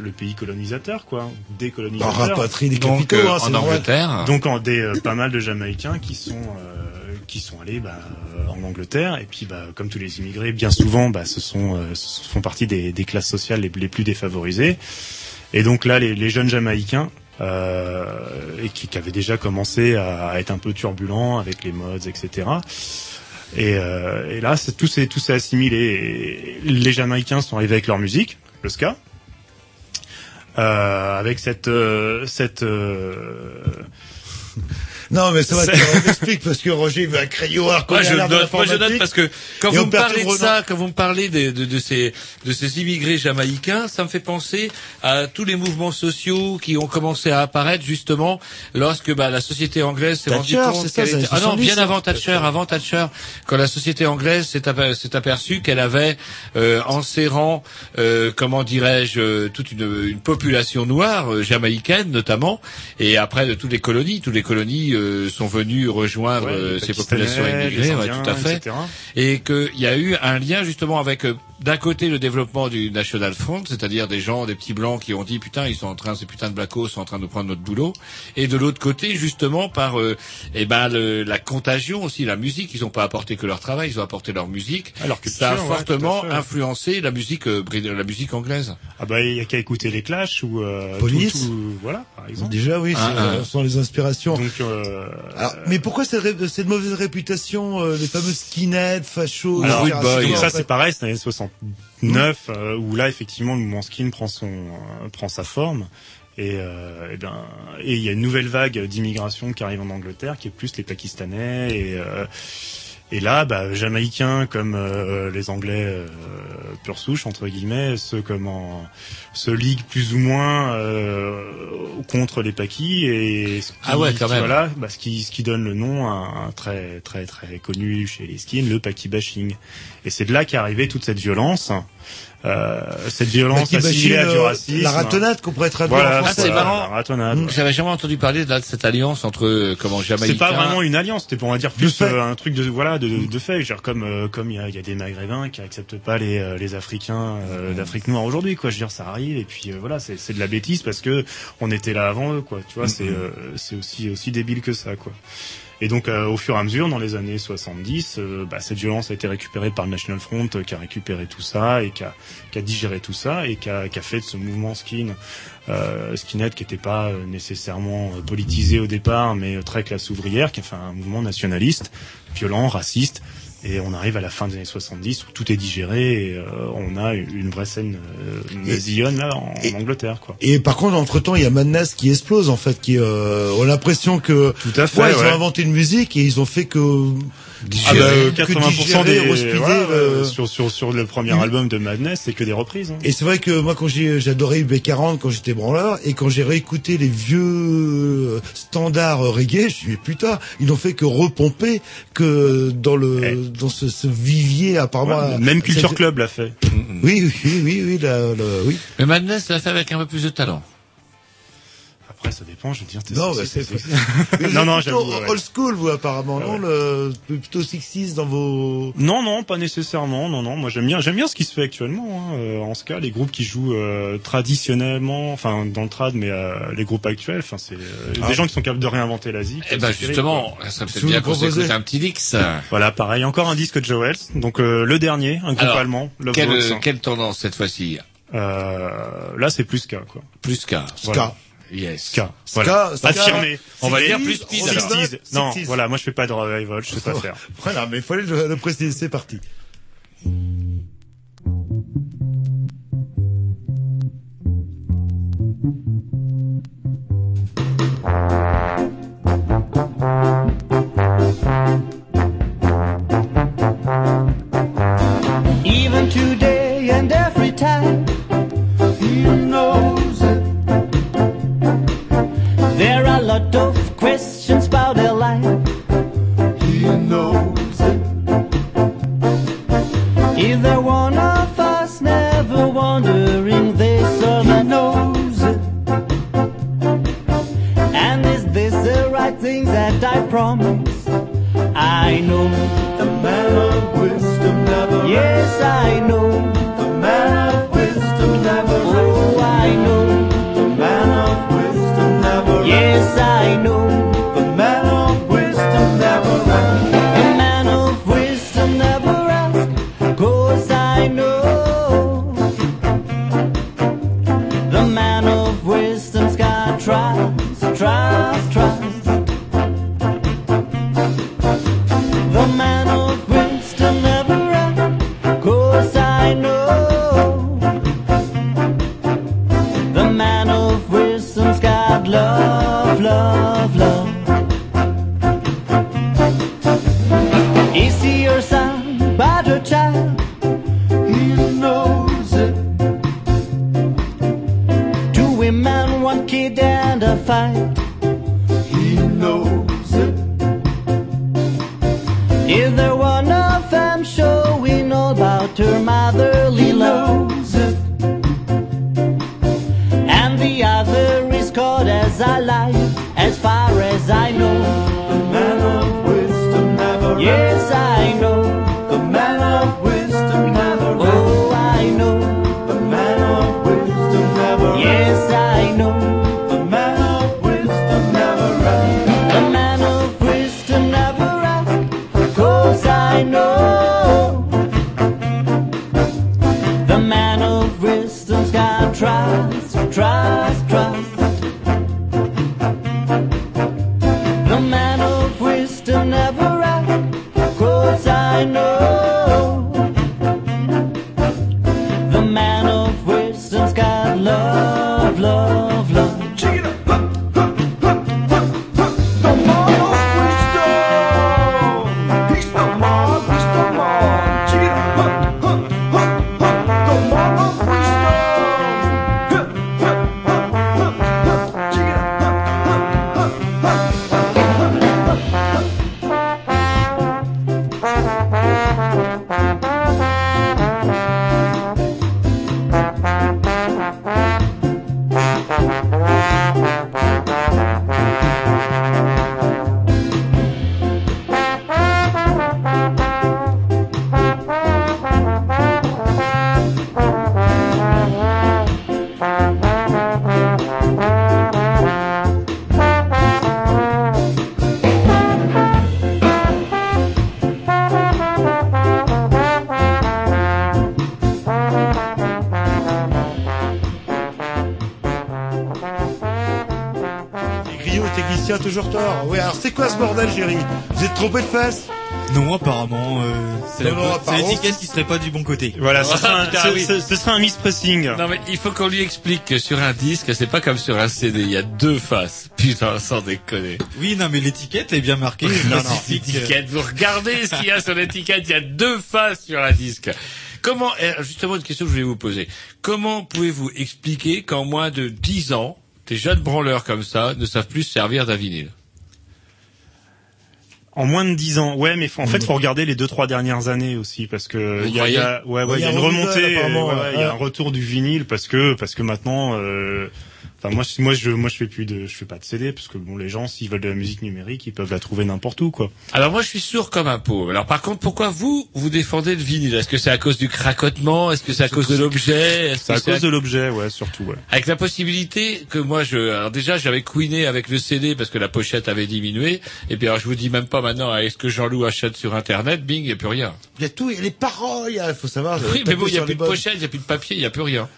le pays colonisateur quoi décolonisateur Bah, rapatrie des Donc, capitaux, euh, hein, en. Angleterre. donc en des euh, pas mal de Jamaïcains qui sont euh, qui sont allés bah, euh, en Angleterre et puis bah, comme tous les immigrés bien souvent bah, ce sont euh, ce font partie des, des classes sociales les, les plus défavorisées et donc là les, les jeunes Jamaïcains euh, et qui, qui avaient déjà commencé à, à être un peu turbulents avec les modes etc et, euh, et là c'est tout s'est tout assimilé. Les Jamaïcains sont arrivés avec leur musique le ska. Euh, avec cette euh, euh, Non, mais ça va, on explique parce que Roger veut un crayon à Moi je, note, moi je note parce que quand vous me parlez de ça, quand vous me parlez de, de, de ces de ces immigrés jamaïcains, ça me fait penser à tous les mouvements sociaux qui ont commencé à apparaître justement lorsque bah, la société anglaise s'est rendue compte qu'elle était... ah non 70, bien avant Thatcher, avant Thatcher, quand la société anglaise s'est aper- s'est aperçue qu'elle avait euh, en serrant euh, comment dirais-je euh, toute une, une population noire euh, jamaïcaine notamment et après de toutes les colonies, toutes les colonies euh, sont venues rejoindre Ouais, euh, ces populations immigrées, ouais, tout à fait etc. et qu'il y a eu un lien justement avec euh, d'un côté le développement du National Front, c'est-à-dire des gens, des petits blancs qui ont dit putain ils sont en train, ces putains de blackos sont en train de prendre notre boulot, et de l'autre côté justement par euh, eh ben le- la contagion aussi, la musique, ils n'ont pas apporté que leur travail, ils ont apporté leur musique, Alors que ça a ouais, fortement influencé la musique, euh, la musique anglaise. Ah bah il y a qu'à écouter les Clash ou euh, Police. tout- tout- voilà par exemple. Déjà, oui, Ah, ah. euh, sont les inspirations. Donc euh, Alors, mais pourquoi cette, ré- cette mauvaise réputation, euh, les fameux skinheads, fachos, alors, donc en ça c'est pareil, c'est l'année 69 euh, où là effectivement le mouvement skin prend son euh, prend sa forme. Et, euh, eh ben, et il y a une nouvelle vague d'immigration qui arrive en Angleterre, qui est plus les Pakistanais et et là, bah, Jamaïcains comme euh, les Anglais euh, pure souche entre guillemets, ceux comme en, se liguent plus ou moins euh, contre les Pakis et ce qui, Ah ouais, quand qui, même. voilà, bah, ce qui ce qui donne le nom à un très très très connu chez les skins, le Paki bashing. Et c'est de là qu'est arrivée toute cette violence. Euh, cette violence qui assimilée à du euh, racisme. La ratonnade qu'on pourrait traduire Voilà, en Ah, français. c'est voilà, marrant. la ratonnade, Donc ouais. j'avais jamais entendu parler de, là, de cette alliance entre euh, comment Jamaïcains. C'est pas vraiment une alliance, c'était on va dire plus euh, un truc de voilà de, de fait, genre comme euh, comme il y a, y a des Maghrébins qui acceptent pas les euh, les Africains euh, d'Afrique noire aujourd'hui quoi. Je veux dire ça arrive et puis euh, voilà c'est c'est de la bêtise parce que on était là avant eux quoi. Tu vois c'est euh, c'est aussi aussi débile que ça quoi. Et donc euh, au fur et à mesure dans les années 70, euh, bah, cette violence a été récupérée par le National Front euh, qui a récupéré tout ça et qui a digéré tout ça et qui a fait de ce mouvement skin skinhead qui n'était pas nécessairement politisé au départ, mais très classe ouvrière, qui a fait un mouvement nationaliste, violent, raciste. Et on arrive à la fin des années 70 où tout est digéré et euh, on a une vraie scène euh, nasillonne là en, et- en Angleterre quoi. Et par contre, entre temps, il y a Madness qui explose, en fait, qui, euh, on a l'impression que, Tout à fait. ouais, ils ont inventé une musique et ils ont fait que, Ah bah, euh, que 80% digérer, des respider, voilà, euh, sur sur sur le premier album de Madness, c'est que des reprises. hein. Et c'est vrai que moi, quand j'ai, j'adorais UB40 quand j'étais branleur, et quand j'ai réécouté les vieux euh, standards euh, reggae, je me suis dit, putain, ils n'ont fait que repomper que dans le, dans ce, ce vivier apparemment. Ouais, même Culture Club l'a fait. Oui, oui, oui, oui, oui, la- la- oui. Mais Madness l'a fait avec un peu plus de talent. Après ça dépend, je veux dire. Non, c'est- mais c'est, non non, plutôt j'avoue. ouais. old school, vous, apparemment, non, le, plutôt 60s dans vos, Non, non, pas nécessairement. Non, non. Moi, j'aime bien, j'aime bien ce qui se fait actuellement. Hein. Euh, en ce cas, les groupes qui jouent euh, traditionnellement, enfin dans le trad, mais euh, les groupes actuels, enfin c'est euh, Ah. des gens qui sont capables de réinventer la zik. Eh ben justement, ça me fait Si vous bien qu'on s'écoute un petit Dix. Voilà, pareil, encore un disque de Joel. Donc euh, le dernier, un groupe Alors, allemand, Love Quelle, Box. quelle tendance cette fois-ci? Euh, là, c'est plus K, quoi. Plus K. Voilà. Yes. K. Voilà. Ska, Affirmé. On va dire 60s, plus. 60s. Non, 60s. voilà, moi je fais pas de revival, je sais pas faire. Voilà, mais il fallait le, le préciser. C'est parti. Promise? I know the man of wisdom never. Yes, I know serait pas du bon côté. Voilà, ce sera un, putain, ce- oui. ce- ce sera un mispressing. Non mais il faut qu'on lui explique que sur un disque, c'est pas comme sur un CD, il y a deux faces. Putain, sans déconner. Oui, non, mais l'étiquette est bien marquée. Non, non, l'étiquette. Vous regardez ce qu'il y a sur l'étiquette. Il y a deux faces sur un disque. Comment, eh, justement, une question que je voulais vous poser. Comment pouvez-vous expliquer qu'en moins de dix ans, des jeunes branleurs comme ça ne savent plus se servir d'un vinyle? En moins de 10 ans. Ouais, mais faut, en fait, faut regarder les deux trois dernières années aussi parce que il y a, il y a- ouais, ouais, Il il y y a une remontée, apparemment, ouais, ouais, il y a un retour du vinyle parce que parce que maintenant euh, Enfin, moi, je- moi, je, moi, je fais plus de, je fais pas de CD parce que bon, les gens, s'ils veulent de la musique numérique, ils peuvent la trouver n'importe où, quoi. Alors moi je suis sourd comme un pauvre. Alors par contre pourquoi vous vous défendez le vinyle? Est-ce que c'est à cause du cracotement? Est-ce que c'est à cause de l'objet? Est-ce C'est à cause de l'objet, ouais, surtout, ouais. Avec la possibilité que moi je alors déjà j'avais couiné avec le CD parce que la pochette avait diminué et puis alors je vous dis même pas maintenant est-ce que Jean-Loup achète sur internet? Bing il y a plus rien. Il y a tout, il y a les paroles, il y a- faut savoir. Oui mais bon il y a plus de pochette, il y a plus de papier, il y a plus rien.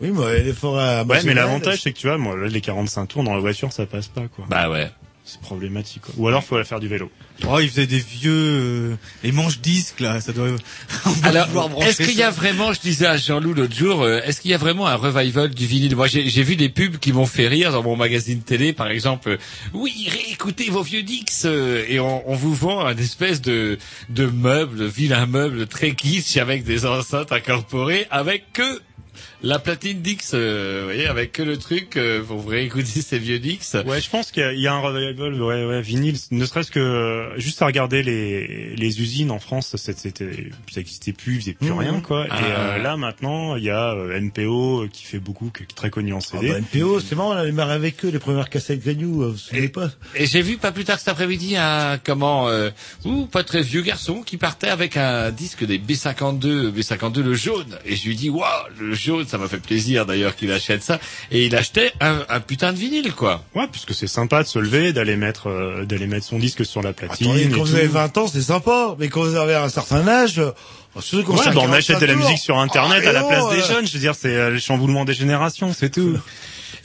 Oui, mais les forêts Ouais, mais l'avantage, c'est que tu vois, moi, là, les 45 tours dans la voiture, ça passe pas, quoi. Bah ouais. C'est problématique, quoi. Ou alors, faut aller faire du vélo. Oh, il faisait des vieux, euh, les manches disques, là, ça doit, on va Alors, pouvoir brancher est-ce qu'il y a vraiment, je disais à Jean-Loup l'autre jour, euh, est-ce qu'il y a vraiment un revival du vinyle? Moi, j'ai j'ai vu des pubs qui m'ont fait rire dans mon magazine télé, par exemple. euh, oui, réécoutez vos vieux Dix euh, et on, on vous vend un espèce de de meuble, de vilain meuble très kitsch avec des enceintes incorporées, avec que la platine Dix, euh, vous voyez, avec que le truc euh, pour vous réécouter ces vieux Dix. Ouais, je pense qu'il y a- il y, a un revival, ouais, ouais, vinyle. Ne serait-ce que euh, juste à regarder les les usines en France, ça- c'était, ça existait plus, ils faisaient plus Mhm. rien, quoi. Ah. Et euh, là maintenant, il y a euh, NPO euh, qui fait beaucoup, qui est très connu en Ah CD. bah, NPO, c'est marrant, on a démarré avec eux, les premières cassettes Grignou, vous vous souvenez pas? Et j'ai vu pas plus tard cet après-midi un comment euh, ou pas très vieux garçon qui partait avec un disque des B52, B52 le jaune. Et je lui dis waouh le jaune, ça m'a fait plaisir d'ailleurs qu'il achète ça. Et il achetait un, un putain de vinyle quoi. Ouais, puisque c'est sympa de se lever, d'aller mettre, euh, d'aller mettre son disque sur la platine. Attendez, et quand vous tout. avez 20 ans, c'est sympa, mais quand vous avez un certain âge, euh, Ouais, bah, on achète de la 45 musique sur Internet Ah, à la place des jeunes. Je veux dire, c'est euh, le chamboulement des générations, c'est tout.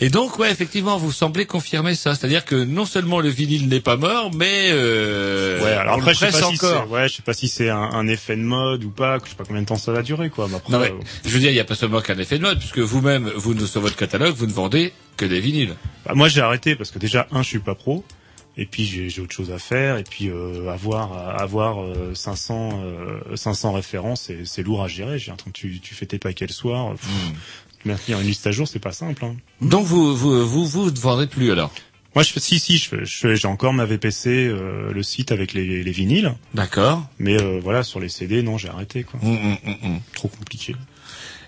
Et donc ouais effectivement vous semblez confirmer ça, c'est-à-dire que non seulement le vinyle n'est pas mort, mais euh, Ouais, alors on après, le je sais presse si c'est, encore. ouais, je sais pas si c'est un, un effet de mode ou pas, je sais pas combien de temps ça va durer, quoi. Mais après, Non mais euh, je veux dire il n'y a pas seulement qu'un effet de mode puisque vous-même vous sur votre catalogue vous ne vendez que des vinyles. bah, moi, j'ai arrêté parce que déjà, un, je suis pas pro. Et puis j'ai autre chose à faire et puis euh, avoir avoir euh, 500 euh, 500 références c'est lourd à gérer. J'ai tu tu fais tes paquets le soir. pff, Hmm. Maintenir une liste à jour c'est pas simple. Hein. Donc vous vous vous vous ne vendrez plus alors? Moi je fais si si je fais- je fais- j'ai encore ma VPC euh, le site avec les, les vinyles. D'accord. Mais euh, voilà sur les CD non j'ai arrêté quoi. Hum, hum, hum. Trop compliqué.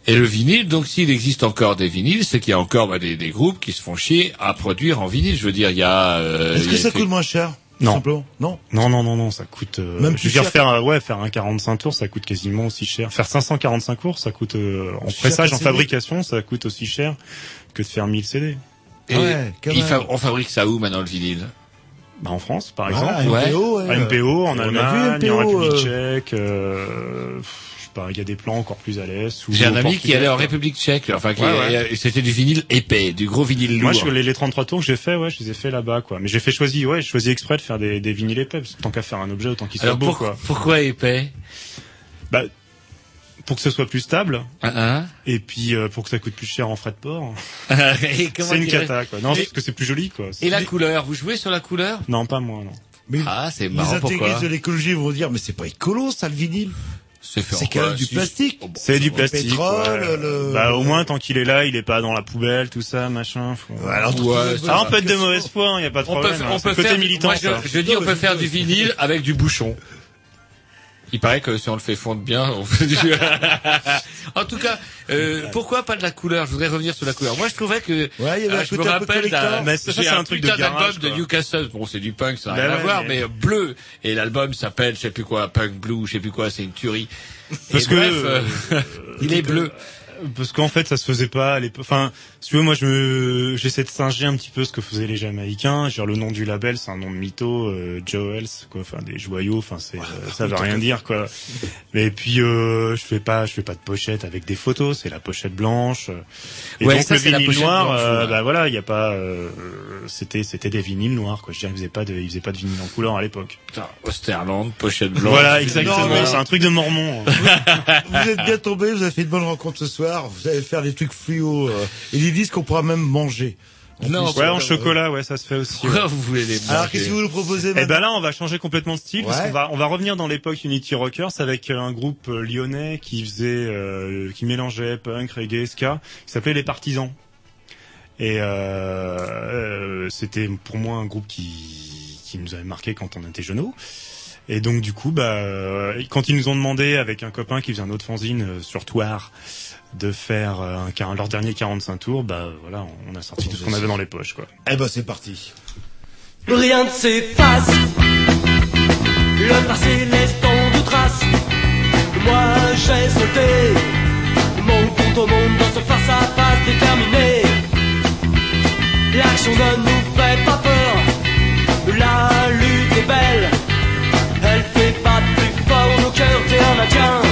Et le vinyle, donc s'il existe encore des vinyles, c'est qu'il y a encore bah, des, des groupes qui se font chier à produire en vinyle. Je veux dire, il y a. euh, Est-ce que ça fait- coûte moins cher? Non. Simplement Non Non, non, non, non, ça coûte. euh, Même je veux dire faire, euh, ouais, faire un 45 tours, ça coûte quasiment aussi cher. Faire 545 tours, ça coûte euh, en pressage, en fabrication, ça coûte aussi cher que de faire 1000 CD. Et Ouais, fa- on fabrique ça où maintenant le vinyle? Bah en France, par Voilà, exemple. Ouais. MPO, ouais. À MPO, en On Allemagne, en MPO, République euh, tchèque. Pas, il y a des plans encore plus à l'est. J'ai un ami qui allait en. République tchèque, enfin Ouais, ouais. c'était du vinyle épais, du gros vinyle lourd. Moi, je, les, les 33 tours que j'ai fait, ouais, je les ai fait là-bas, quoi. Mais j'ai fait choisi, ouais, j'ai choisi exprès de faire des, des vinyles épais, parce que tant qu'à faire un objet, autant qu'il soit Alors beau, pour- quoi. pourquoi épais? Bah, pour que ce soit plus stable, Hein, et puis euh, pour que ça coûte plus cher en frais de port. C'est une cata, quoi. Non, Et- parce que c'est plus joli, quoi. Et la couleur, vous jouez sur la couleur? Non, pas moi, non. Mais Ah, c'est les marrant pourquoi? intégristes de l'écologie vont dire, mais c'est pas écolo, ça, le vinyle. C'est quand même du plastique. C'est du plastique. pétrole, ouais. le- Bah, au moins, tant qu'il est là, il est pas dans la poubelle, tout ça, machin. Faut... Ouais, alors, Ouais, Ah, on peut être de mauvaise foi, il y a pas de On peut, problème. faire- hein. on peut côté faire, militant, moi, ça. je, je dis on peut faire du vinyle avec du bouchon. Il paraît que si on le fait fondre bien, on fait du... en tout cas, euh, pourquoi pas de la couleur? Je voudrais revenir sur la couleur. Moi, je trouvais que Ouais, il y avait euh, un je me un rappelle d'un c'est un truc de putain garage, d'album de. Newcastle. Bon, c'est du punk, ça n'a rien à ouais, voir, mais- mais... bleu. Et l'album s'appelle, je sais plus quoi, Punk Blue, je sais plus quoi, c'est une tuerie. Parce Et que, bref, euh, euh, il est bleu. Parce qu'en fait, ça se faisait pas à l'époque. Enfin, si tu veux, moi, je me, j'essaie de singer un petit peu ce que faisaient les Jamaïcains. Genre, le nom du label, c'est un nom de mytho, euh, Joels, quoi. Enfin, des joyaux. Enfin, c'est, euh, ça veut rien dire, quoi. Et puis, euh, je fais pas, je fais pas de pochette avec des photos. C'est la pochette blanche. Et Ouais, donc, ça, le c'est la vinyle pochette noir, blanche, euh, ouais. bah voilà, il y a pas, euh, c'était, c'était des vinyles noirs, quoi. Je veux dire, ils faisaient pas de, ils faisaient pas de vinyle en couleur à l'époque. Putain, Osterland, pochette blanche. Voilà, Non, exactement. mais- C'est un truc de mormon. hein. Vous êtes bien tombé, vous avez fait une bonne rencontre ce soir, vous allez faire des trucs fluo, euh, et des disques qu'on pourra même manger. En Non, plus, ouais, euh, en chocolat, ouais, ça se fait aussi. ouais. Vous voulez les Alors, qu'est-ce que vous nous proposez Et maintenant ben là, on va changer complètement de style parce qu'on va on va revenir dans l'époque Unity Rockers avec euh, un groupe euh, lyonnais qui faisait euh, qui mélangeait punk, reggae, ska, qui s'appelait les Partisans. Et euh, euh, c'était pour moi un groupe qui qui nous avait marqué quand on était jeunes. Et donc du coup, bah euh, quand ils nous ont demandé avec un copain qui faisait un autre fanzine euh, sur Toire de faire euh, un, leur dernier 45 tours, bah voilà, on a sorti tout ce qu'on avait dans les poches quoi. Eh ben, c'est parti. Rien ne s'efface. Le passé laisse tant de traces. Moi j'ai sauté. Mon compte au monde dans ce face à face déterminé. L'action ne nous fait pas peur. La lutte est belle. Jump.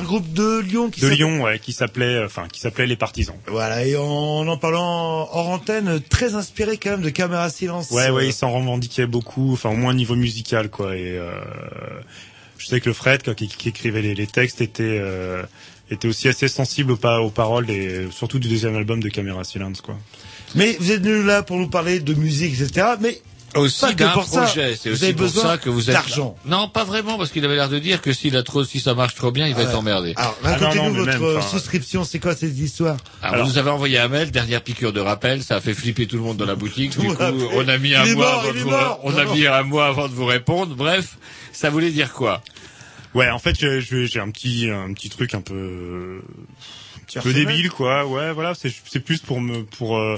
Un groupe de Lyon qui De s'appelle- Lyon, ouais, qui s'appelait, euh, enfin, qui s'appelait les Partisans. Voilà, et en en parlant hors antenne, très inspiré quand même de Caméra Silence. Ouais, ouais, ils s'en revendiquaient beaucoup, enfin au moins au niveau musical, quoi. Et euh, je sais que le Fred, qui, qui écrivait les, les textes, était euh, était aussi assez sensible aux, pa- aux paroles et surtout du deuxième album de Caméra Silence, quoi. Mais vous êtes venu là pour nous parler de musique, etc. Mais Aussi d'un projet, c'est aussi pour besoin ça que vous êtes d'argent. Non, pas vraiment, parce qu'il avait l'air de dire que s'il a trop, si ça marche trop bien, il va être emmerdé. Alors, Ah racontez-nous votre souscription, c'est quoi cette histoire Alors, vous nous avez envoyé un mail, dernière piqûre de rappel, ça a fait flipper tout le monde dans la boutique. Du coup, on a mis un mois on a mis un mois avant de vous répondre. Bref, ça voulait dire quoi? Ouais, en fait, je- je- j'ai un petit un petit truc un peu un peu débile, quoi. Ouais, voilà, c'est c'est plus pour me pour euh,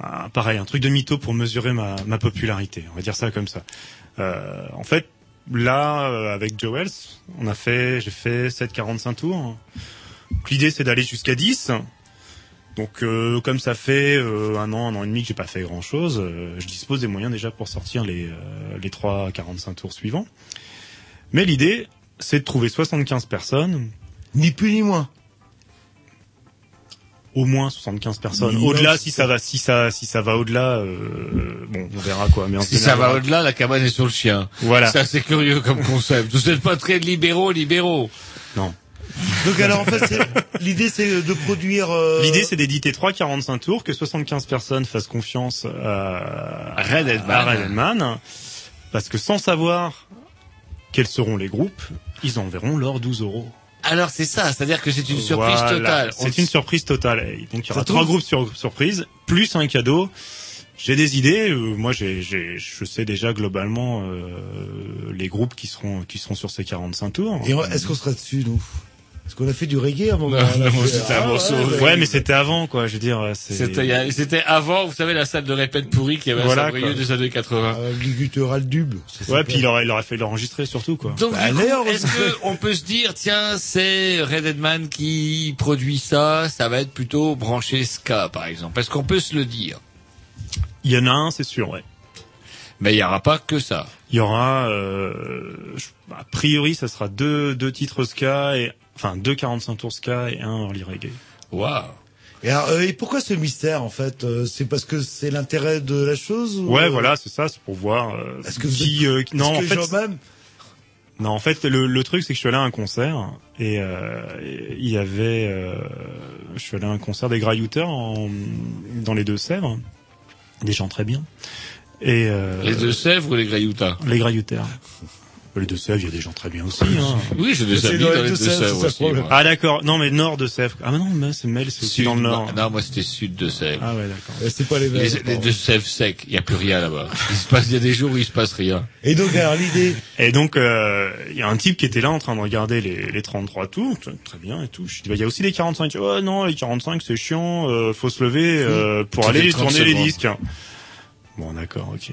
un- pareil, un truc de mytho pour mesurer ma ma popularité. On va dire ça comme ça. Euh, en fait, là, euh, avec Joe Wells, on a fait, j'ai fait 7,45 tours. L'idée, c'est d'aller jusqu'à 10. Donc, euh, comme ça fait euh, un an, un an et demi que j'ai pas fait grand chose, je dispose des moyens déjà pour sortir les euh, les trois 45 tours suivants. Mais l'idée, c'est de trouver 75 personnes, Ni plus ni moins. Au moins 75 personnes. Au-delà, si ça. va, si ça, si ça va au-delà, euh, bon, on verra quoi. Mais en Si ça va au-delà, la cabane est sur le chien. Voilà. Ça, c'est curieux comme concept. Vous n'êtes pas très libéraux, libéraux. Non. Donc alors en fait, c'est- l'idée c'est de produire. euh, L'idée, c'est d'éditer 3 45 tours, que 75 personnes fassent confiance à Red Edman. à Red Edman, parce que sans savoir quels seront les groupes, ils enverront leurs 12 euros. Alors c'est ça, c'est-à-dire que c'est une surprise Voilà. totale. C'est une surprise totale. Et donc il y aura trois groupes sur surprise, plus un cadeau. J'ai des idées. euh, moi, j'ai, j'ai, je sais déjà globalement euh, les groupes qui seront qui seront sur ces 45 tours. Et est-ce qu'on sera dessus nous? Est-ce qu'on a fait du reggae à un moment Non, On a non, fait- c'était un Ah, morceau. ouais, Ouais, mais c'était avant, quoi. Je veux dire, c'est. C'était, avant, vous savez, la salle de répète pourrie qui avait Voilà, un quoi. des années 80. Euh, le guttural dub. Ouais, puis il aurait, il aurait fait l'enregistrer surtout, quoi. Donc, Bah, est-ce que on peut se dire, tiens, c'est Red Deadman qui produit ça, ça va être plutôt branché ska, par exemple. Est-ce qu'on peut se le dire? Il y en a un, c'est sûr. Ouais. Mais il n'y aura pas que ça. Il y aura, euh, a priori, ça sera deux deux titres ska et enfin deux 45 tours ska et un early reggae. Waouh Et, alors, euh, et pourquoi ce mystère en fait Euh, C'est parce que c'est l'intérêt de la chose ou, Ouais, euh, voilà, c'est ça, c'est pour voir euh, Est-ce que qui, euh, non, en que fait, même Non, en fait, le, le truc, c'est que je suis allé à un concert et euh, il y avait, euh, je suis allé à un concert des Graillouteurs en, dans les Deux-Sèvres, des gens très bien. Et euh, Les deux Sèvres ou les Grayoutas les Graillouteurs. Les Deux-Sèvres, il y a des gens très bien aussi. Hein. Oui, j'ai des C'est amis dans les Deux-Sèvres, Deux-Sèvres aussi. moi. Ah d'accord, non mais nord de Sèvres. Ah mais non, mais c'est Mel, c'est aussi dans le nord. Non, moi c'était sud de Sèvres. Ah ouais, d'accord. C'est pas les mêmes. Les, les deux sèvres secs, il y a plus rien là-bas. Il se passe, il y a des jours où il se passe rien. Et donc, alors, l'idée, Et donc, euh, il y a un type qui était là en train de regarder les, les 33 tours, très bien et tout. Je dis, bah, il y a aussi les 45. Oh non, les 45, c'est chiant, euh, faut se lever euh, pour aller les 30 tourner les disques. Bon, d'accord, ok.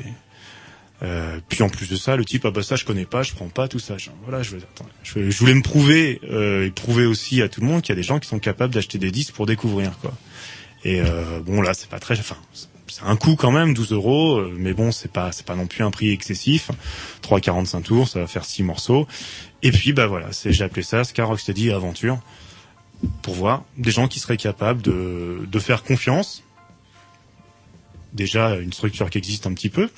Euh, puis en plus de ça, le type, ah bah ça je connais pas, je prends pas tout ça. Je- voilà, je, attends, je, je voulais me prouver euh, et prouver aussi à tout le monde qu'il y a des gens qui sont capables d'acheter des disques pour découvrir quoi. Et euh, bon là, c'est pas très, enfin, c'est un coût quand même, 12 euros, euh, mais bon, c'est pas, c'est pas non plus un prix excessif. 3,45 tours, ça va faire 6 morceaux. Et puis bah voilà, c'est, j'ai appelé ça Ska Rocksteady Aventure pour voir des gens qui seraient capables de, de faire confiance. Déjà une structure qui existe un petit peu,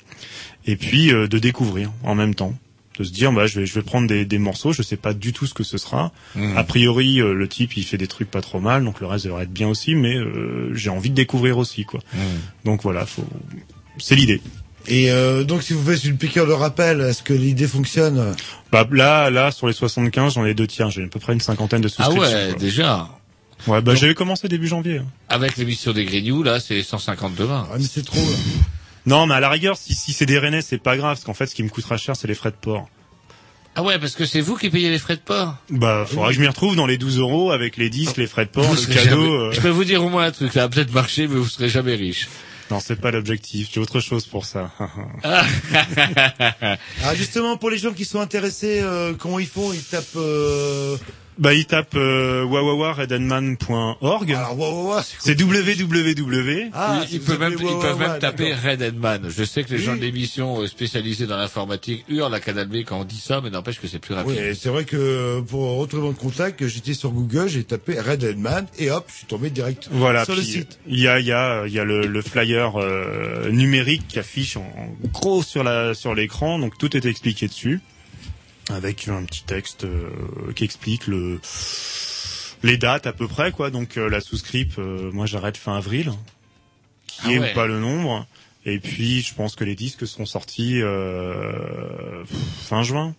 et puis euh, de découvrir en même temps, de se dire bah je vais je vais prendre des, des morceaux, je sais pas du tout ce que ce sera. Mhm. A priori euh, le type il fait des trucs pas trop mal, donc le reste devrait être bien aussi, mais euh, j'ai envie de découvrir aussi quoi. Mhm. Donc voilà, faut c'est l'idée. et euh, donc si vous faites une piqûre de rappel, est-ce que l'idée fonctionne? Bah là là sur les 75 j'en ai deux tiers, j'ai à peu près une cinquantaine de Ah souscriptions. ouais, quoi. déjà. Ouais bah j'avais commencé début janvier. hein. Avec l'émission des Grignoux, là, c'est 150 demain. Ah mais c'est trop. Là. Non mais à la rigueur si si c'est des Rennais c'est pas grave, parce qu'en fait ce qui me coûtera cher c'est les frais de port. Ah ouais, parce que c'est vous qui payez les frais de port. Bah faudra que je m'y retrouve dans les 12 euros avec les disques, les frais de port, Vous le cadeau. jamais- euh. Je peux vous dire au moins un truc, ça va peut-être marcher, mais vous serez jamais riche. Non c'est pas l'objectif, j'ai autre chose pour ça. Ah justement pour les gens qui sont intéressés, euh, comment ils font Ils tapent. Euh... Bah, il tape euh, C'est www. Ah, ils, ils peuvent même, ils peuvent même taper. Red Edman. Je sais que les Oui. gens de l'émission euh, spécialisés dans l'informatique hurlent à Canal B quand on dit ça, mais n'empêche que c'est plus rapide. Oui, c'est vrai que euh, pour retrouver mon contact, j'étais sur Google, j'ai tapé Red Edman et hop, je suis tombé direct Voilà. sur le site. Il y a, il y a, il y a le, le flyer euh, numérique qui affiche en, en gros sur la sur l'écran, donc tout est expliqué dessus, avec un petit texte euh, qui explique le les dates à peu près quoi. Donc euh, la souscrip, euh, moi j'arrête fin avril, qui Ah est ouais. ou pas le nombre. Et puis je pense que les disques seront sortis euh, fin juin.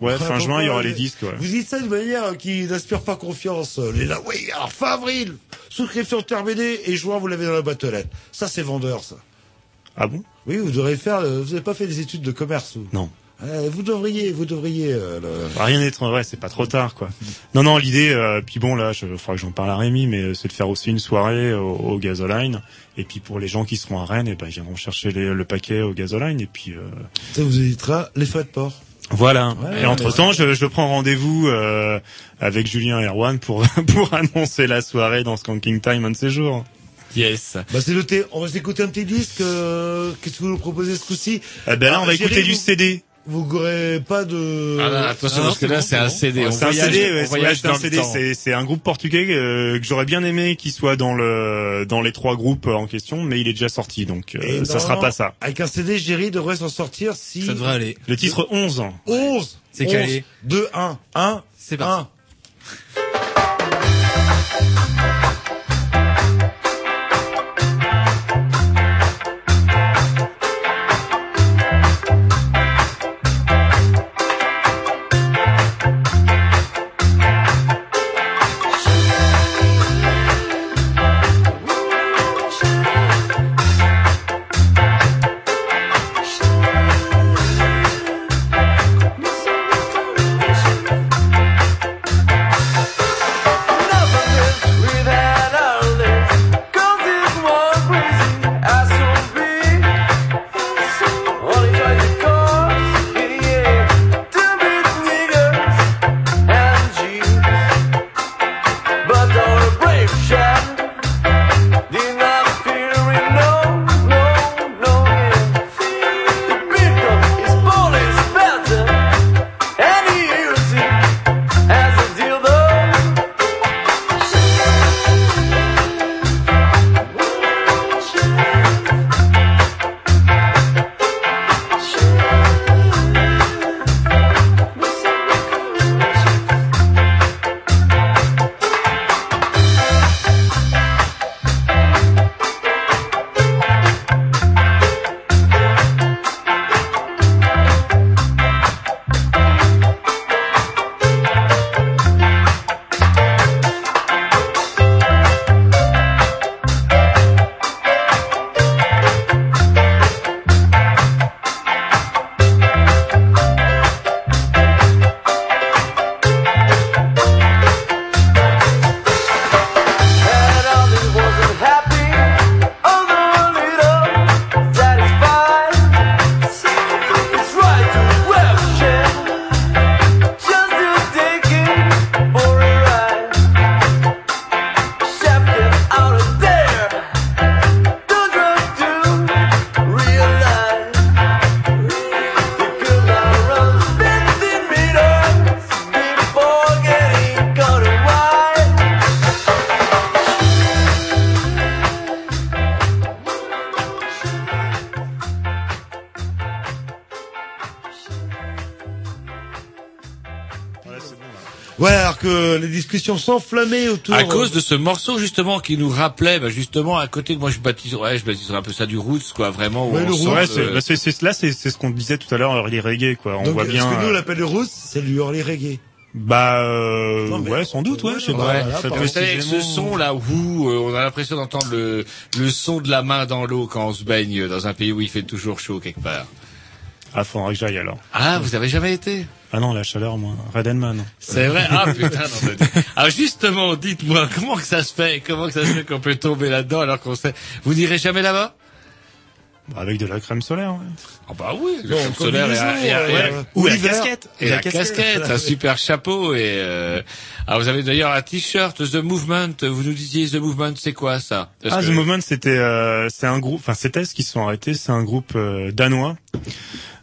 Ouais, fin juin, il y aura les disques. Ouais. Vous dites ça de manière qui n'inspire pas confiance. Les là, oui, alors fin avril, souscription terminée et juin, vous l'avez dans la boîte aux lettres. Ça, c'est vendeur, ça. Ah bon? Oui, vous devrez faire. euh, Vous n'avez pas fait des études de commerce, vous? Non. Euh, vous devriez, vous devriez. euh, le- Bah, Rien n'est trop vrai, c'est pas trop tard quoi. Non non, l'idée euh, puis bon là, je faudra que j'en parle à Rémi mais euh, c'est de faire aussi une soirée au, au gasoline et puis pour les gens qui seront à Rennes et ben ils viendront chercher les- le paquet au gasoline et puis euh, Ça vous évitera les frais de port. voilà. Ouais, et entre temps, ouais. je, je prends rendez-vous euh, avec Julien et Erwan pour pour annoncer la soirée dans Skanking Time un de ces jours. Yes. Bah c'est noté. On va s'écouter un petit disque. euh, Qu'est-ce que vous nous proposez ce coup-ci? Eh ben là, on va Ah, écouter du vous- CD. Vous n'aurez pas de. Ah là, attention, Ah, parce que c'est là, c'est un. CD. On C'est un CD, ouais, c'est voyage c'est un CD, c'est c'est un groupe portugais euh, que j'aurais bien aimé qu'il soit dans le dans les trois groupes en question, mais il est déjà sorti, donc euh, ça sera pas ça. Avec un CD, Jerry devrait s'en sortir si. Ça devrait aller. Le titre 11. 11 C'est calé. 2, 1, 1, C'est parti. 1. Discussions s'enflammaient autour. À cause de ce morceau justement qui nous rappelait, bah, justement à côté, moi je baptise, ouais, je baptiserais un peu ça du roots, quoi, vraiment. où Ouais, on ouais, le- c'est- bah, c'est- c'est- là, c'est c'est ce qu'on disait tout à l'heure, early reggae, quoi. On Donc, voit ce bien. que nous on euh, appelle le roots, c'est du early reggae. Bah, euh, Non, ouais, sans doute, ouais, je sais pas. Ouais, Voilà, vous savez, avec ce son là où euh, on a l'impression d'entendre le, le son de la main dans l'eau quand on se baigne dans un pays où il fait toujours chaud quelque part. Ah, faudra que j'aille alors. Ah, vous avez jamais été? Ah non, la chaleur, moi. Redenman. C'est vrai Ah putain, non, mais- Alors justement, dites-moi, comment que ça se fait Comment que ça se fait qu'on peut tomber là-dedans alors qu'on sait... Vous n'irez jamais là-bas? Bah, avec de la crème solaire, ouais. Ah bah oui, Bon, crème solaire et, combinaison, et- et- euh, et- ou la casquette. Et La la, casquette. casquette, un super chapeau et... Euh... Alors vous avez d'ailleurs un t-shirt The Movement, vous nous disiez The Movement, c'est quoi ça? Parce Ah, que- The Movement, c'était, euh, c'est un groupe, enfin, c'était ce qui se sont arrêtés, c'est un groupe euh, danois.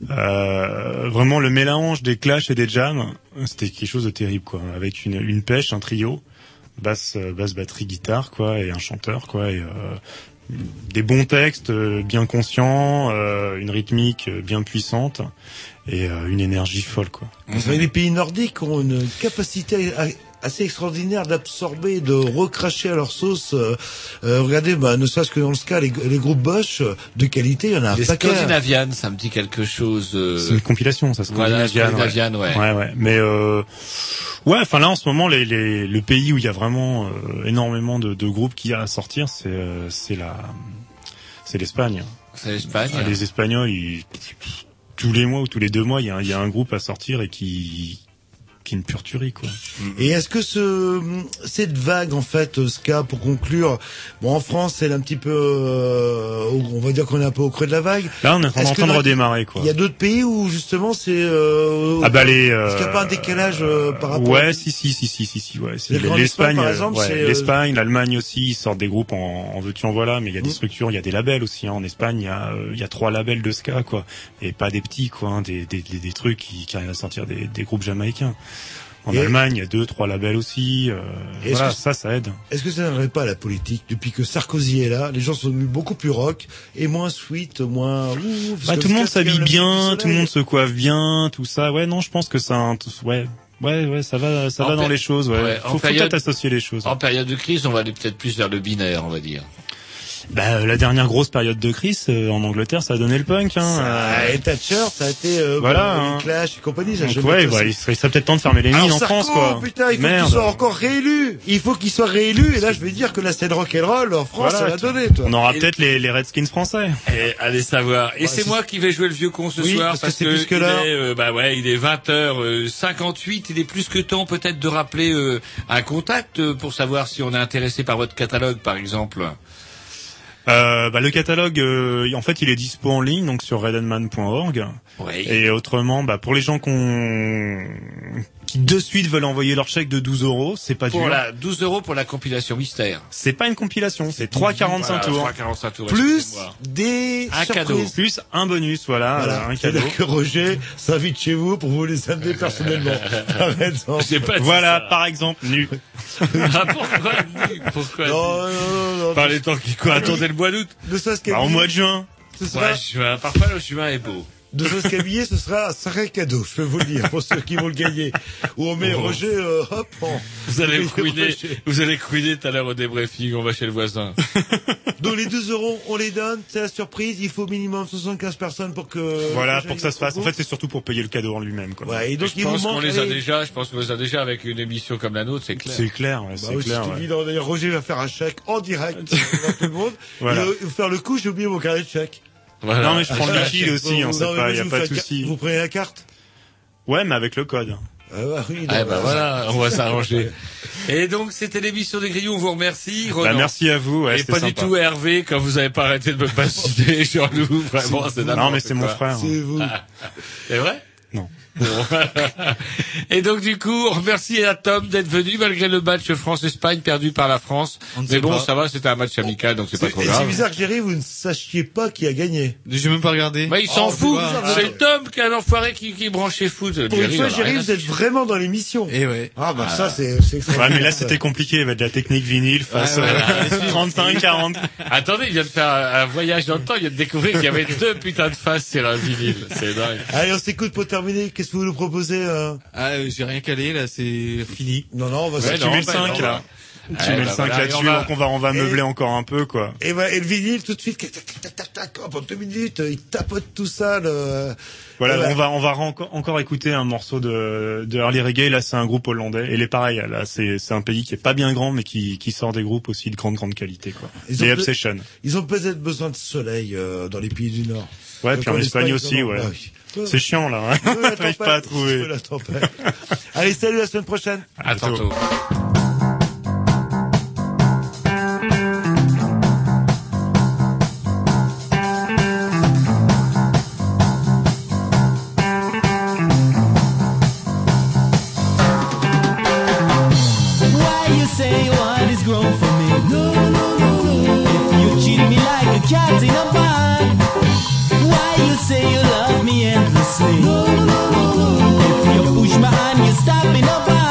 Euh, vraiment le mélange des Clash et des Jam, c'était quelque chose de terrible, quoi. Avec une, une pêche, un trio, basse, euh, basse, batterie, guitare, quoi, et un chanteur, quoi, et euh, des bons textes, euh, bien conscients, euh, une rythmique bien puissante et une énergie folle, quoi. Vous savez, les pays nordiques ont une capacité a- assez extraordinaire d'absorber, de recracher à leur sauce. euh, euh, regardez, bah, ne serait-ce que dans le ska, les, les groupes Bosch euh, de qualité, il y en a un Les paquet. Scandinavian, ça me dit quelque chose. euh, C'est une compilation, ça se Voilà, Scandinavian, ouais. ouais, ouais. Mais euh, ouais, enfin là en ce moment, les, les, le pays où il y a vraiment euh, énormément de, de groupes qui a à sortir, c'est euh, c'est la c'est l'Espagne. C'est l'Espagne. Ah, les Espagnols, ils, tous les mois ou tous les deux mois, il y a, y a un groupe à sortir et qui qui est une pure tuerie, quoi. Et est-ce que ce, cette vague, en fait, euh, ska, pour conclure, bon, en France, c'est un petit peu, euh, on va dire qu'on est un peu au creux de la vague. Là, on est en train de redémarrer, quoi. Il y a d'autres pays où, justement, c'est, euh, Ah bah les. est-ce qu'il n'y a euh, pas un décalage euh, par rapport Ouais, à... si, si, si, si, si, si, ouais. L'Espagne, par euh, exemple, ouais, c'est, euh, l'Espagne, l'Allemagne aussi, ils sortent des groupes en, en veux-tu en voilà, mais il y a des Mm. structures, il y a des labels aussi. hein. En Espagne, il y a, euh, il y a trois labels de ska, quoi, et pas des petits, quoi, hein, des, des, des, des trucs qui, qui arrivent à sortir des, des groupes jamaïcains. En Et- Allemagne, il y a deux, trois labels aussi. Euh, voilà, que- ça, ça aide. Est-ce que ça n'aiderait pas à la politique depuis que Sarkozy est là? Les gens sont devenus beaucoup plus rock et moins sweet, moins. ouh, Bah, tout le monde s'habille bien, tout le monde se coiffe bien, tout ça. Ouais, non, je pense que ça, ouais, ouais, ouais, ça va, ça En va dans les choses. Ouais, ouais, en faut, peut-être associer les choses. En période de crise, on va aller peut-être plus vers le binaire, on va dire. Bah, euh, la dernière grosse période de crise euh, en Angleterre, ça a donné le punk. Hein, Ça, euh, et Thatcher, ça a été euh, Voilà, bon, hein. Clash et compagnie. Ça a donc ouais, bah, il serait, il serait peut-être temps de fermer les mines en Sarko, France, quoi. putain, il faut qu'il soit encore réélu. Il faut qu'il soit réélu. Et là, je vais dire que la scène rock'n'roll en France, Voilà, ça donner, toi. On aura peut-être les, les Redskins français. Et allez savoir. Et Ouais, c'est moi qui vais jouer le vieux con ce Oui, soir parce que parce c'est que, plus que il l'heure. est, euh, bah ouais, il est 20h58. Il est plus que temps peut-être de rappeler euh, un contact euh, pour savoir si on est intéressé par votre catalogue, par exemple. Euh, bah, le catalogue, euh, en fait, il est dispo en ligne, donc sur reddenman.org. Oui. Et autrement, bah, pour les gens qu'on qui de suite veulent envoyer leur chèque de 12 euros, c'est pas Pour dur. la 12 euros pour la compilation mystère. C'est pas une compilation, c'est 3,45 Voilà, tours. 3,45 tours. Plus des Un surprises. cadeau. Plus un bonus, voilà, Voilà, un C'est-à-dire cadeau. que Roger s'invite chez vous pour vous les amener personnellement. Par exemple. J'ai pas dit Voilà, ça. par exemple, nu. Ah, pourquoi Pourquoi Non, non, non, non. Par les temps qui quoi Attendez le mois d'août. Ne serait-ce Bah, au qu'habiller, mois de juin. ce sera, Ouais, juin. Parfois le juin est beau. De serait-ce qu'habiller, ce sera un sacré cadeau, je peux vous le dire, pour ceux qui vont le gagner. Où on met Oh. Roger, euh, hop, en- Vous allez Oui, couiner, vous allez couiner tout à l'heure au débriefing, on va chez le voisin. Donc les 12 euros, on les donne, c'est la surprise, il faut au minimum 75 personnes pour que... Voilà, pour que ça se fasse. En fait, c'est surtout pour payer le cadeau en lui-même, quoi. Ouais, et donc je il vous pense qu'on les a déjà, je pense qu'on les a déjà avec une émission comme la nôtre, c'est clair. C'est clair, ouais, Bah c'est clair. c'est ouais. évident. D'ailleurs, Roger va faire un chèque en direct devant tout le monde. Voilà. Et, euh, il va faire le coup, j'ai oublié mon carnet de chèque. Voilà. Non, mais je prends le liquide aussi, on sait non, mais pas, moi, y a vous pas de souci. Vous prenez la carte? Ouais, mais avec le code. Ah bah oui, Ah bah voilà, on va s'arranger. Et donc c'était l'émission des Grillons, on vous remercie. Bah, merci à vous, ouais, Et pas du tout Hervé quand vous avez pas arrêté de me bassiner, Jean-Loup, vraiment, c'est Non, mais c'est mon frère. C'est vous. C'est vrai? Et donc du coup, on remercie à Tom d'être venu malgré le match France-Espagne perdu par la France. Mais bon, pas. ça va, c'était un match amical, donc c'est pas trop Et c'est grave. bizarre que Jerry, vous ne sachiez pas qui a gagné. J'ai même pas regardé. Bah, il s'en Oh, fout. c'est Tom qui est un enfoiré qui, qui est branché foot. Pour une fois, Jerry, vous êtes vraiment dans l'émission. Et ouais. Ah bah ça, c'est Ouais, mais là, c'était compliqué. Il y de la technique vinyle face Ouais, ouais, euh, 35, 40. Attendez, il vient de faire un voyage dans le temps, il vient de découvrir qu'il y avait deux putains de faces sur un vinyle. C'est dingue. Allez, on s'écoute pour terminer. Qu'est-ce que vous nous proposez euh Ah, euh, j'ai rien calé, là, c'est fini. Non, non, on va Ouais, tu mets le 5 là. Tu mets le bah 5 voilà, et là-dessus, on va- donc on va, on va meubler encore un peu, quoi. Et, voilà, et le vinyle, tout de suite, tac, tac, tac, tac, tac, hop, en deux minutes, il tapote tout ça. Le... Voilà, on va, on va encore, écouter un morceau de, de Early Reggae. Là, c'est un groupe hollandais. Et les pareil, là, c'est, c'est un pays qui est pas bien grand, mais qui, qui sort des groupes aussi de grande, grande qualité, quoi. Ils Les Obsession. Ils ont peut-être besoin de soleil euh, dans les pays du Nord. Ouais, Donc puis en Espagne aussi, ouais. C'est chiant, là. hein. La tempête, pas à trouver. la tempête. Allez, salut, à la semaine prochaine. À tantôt. You say you sleep. If you push my hand, you're stopping up.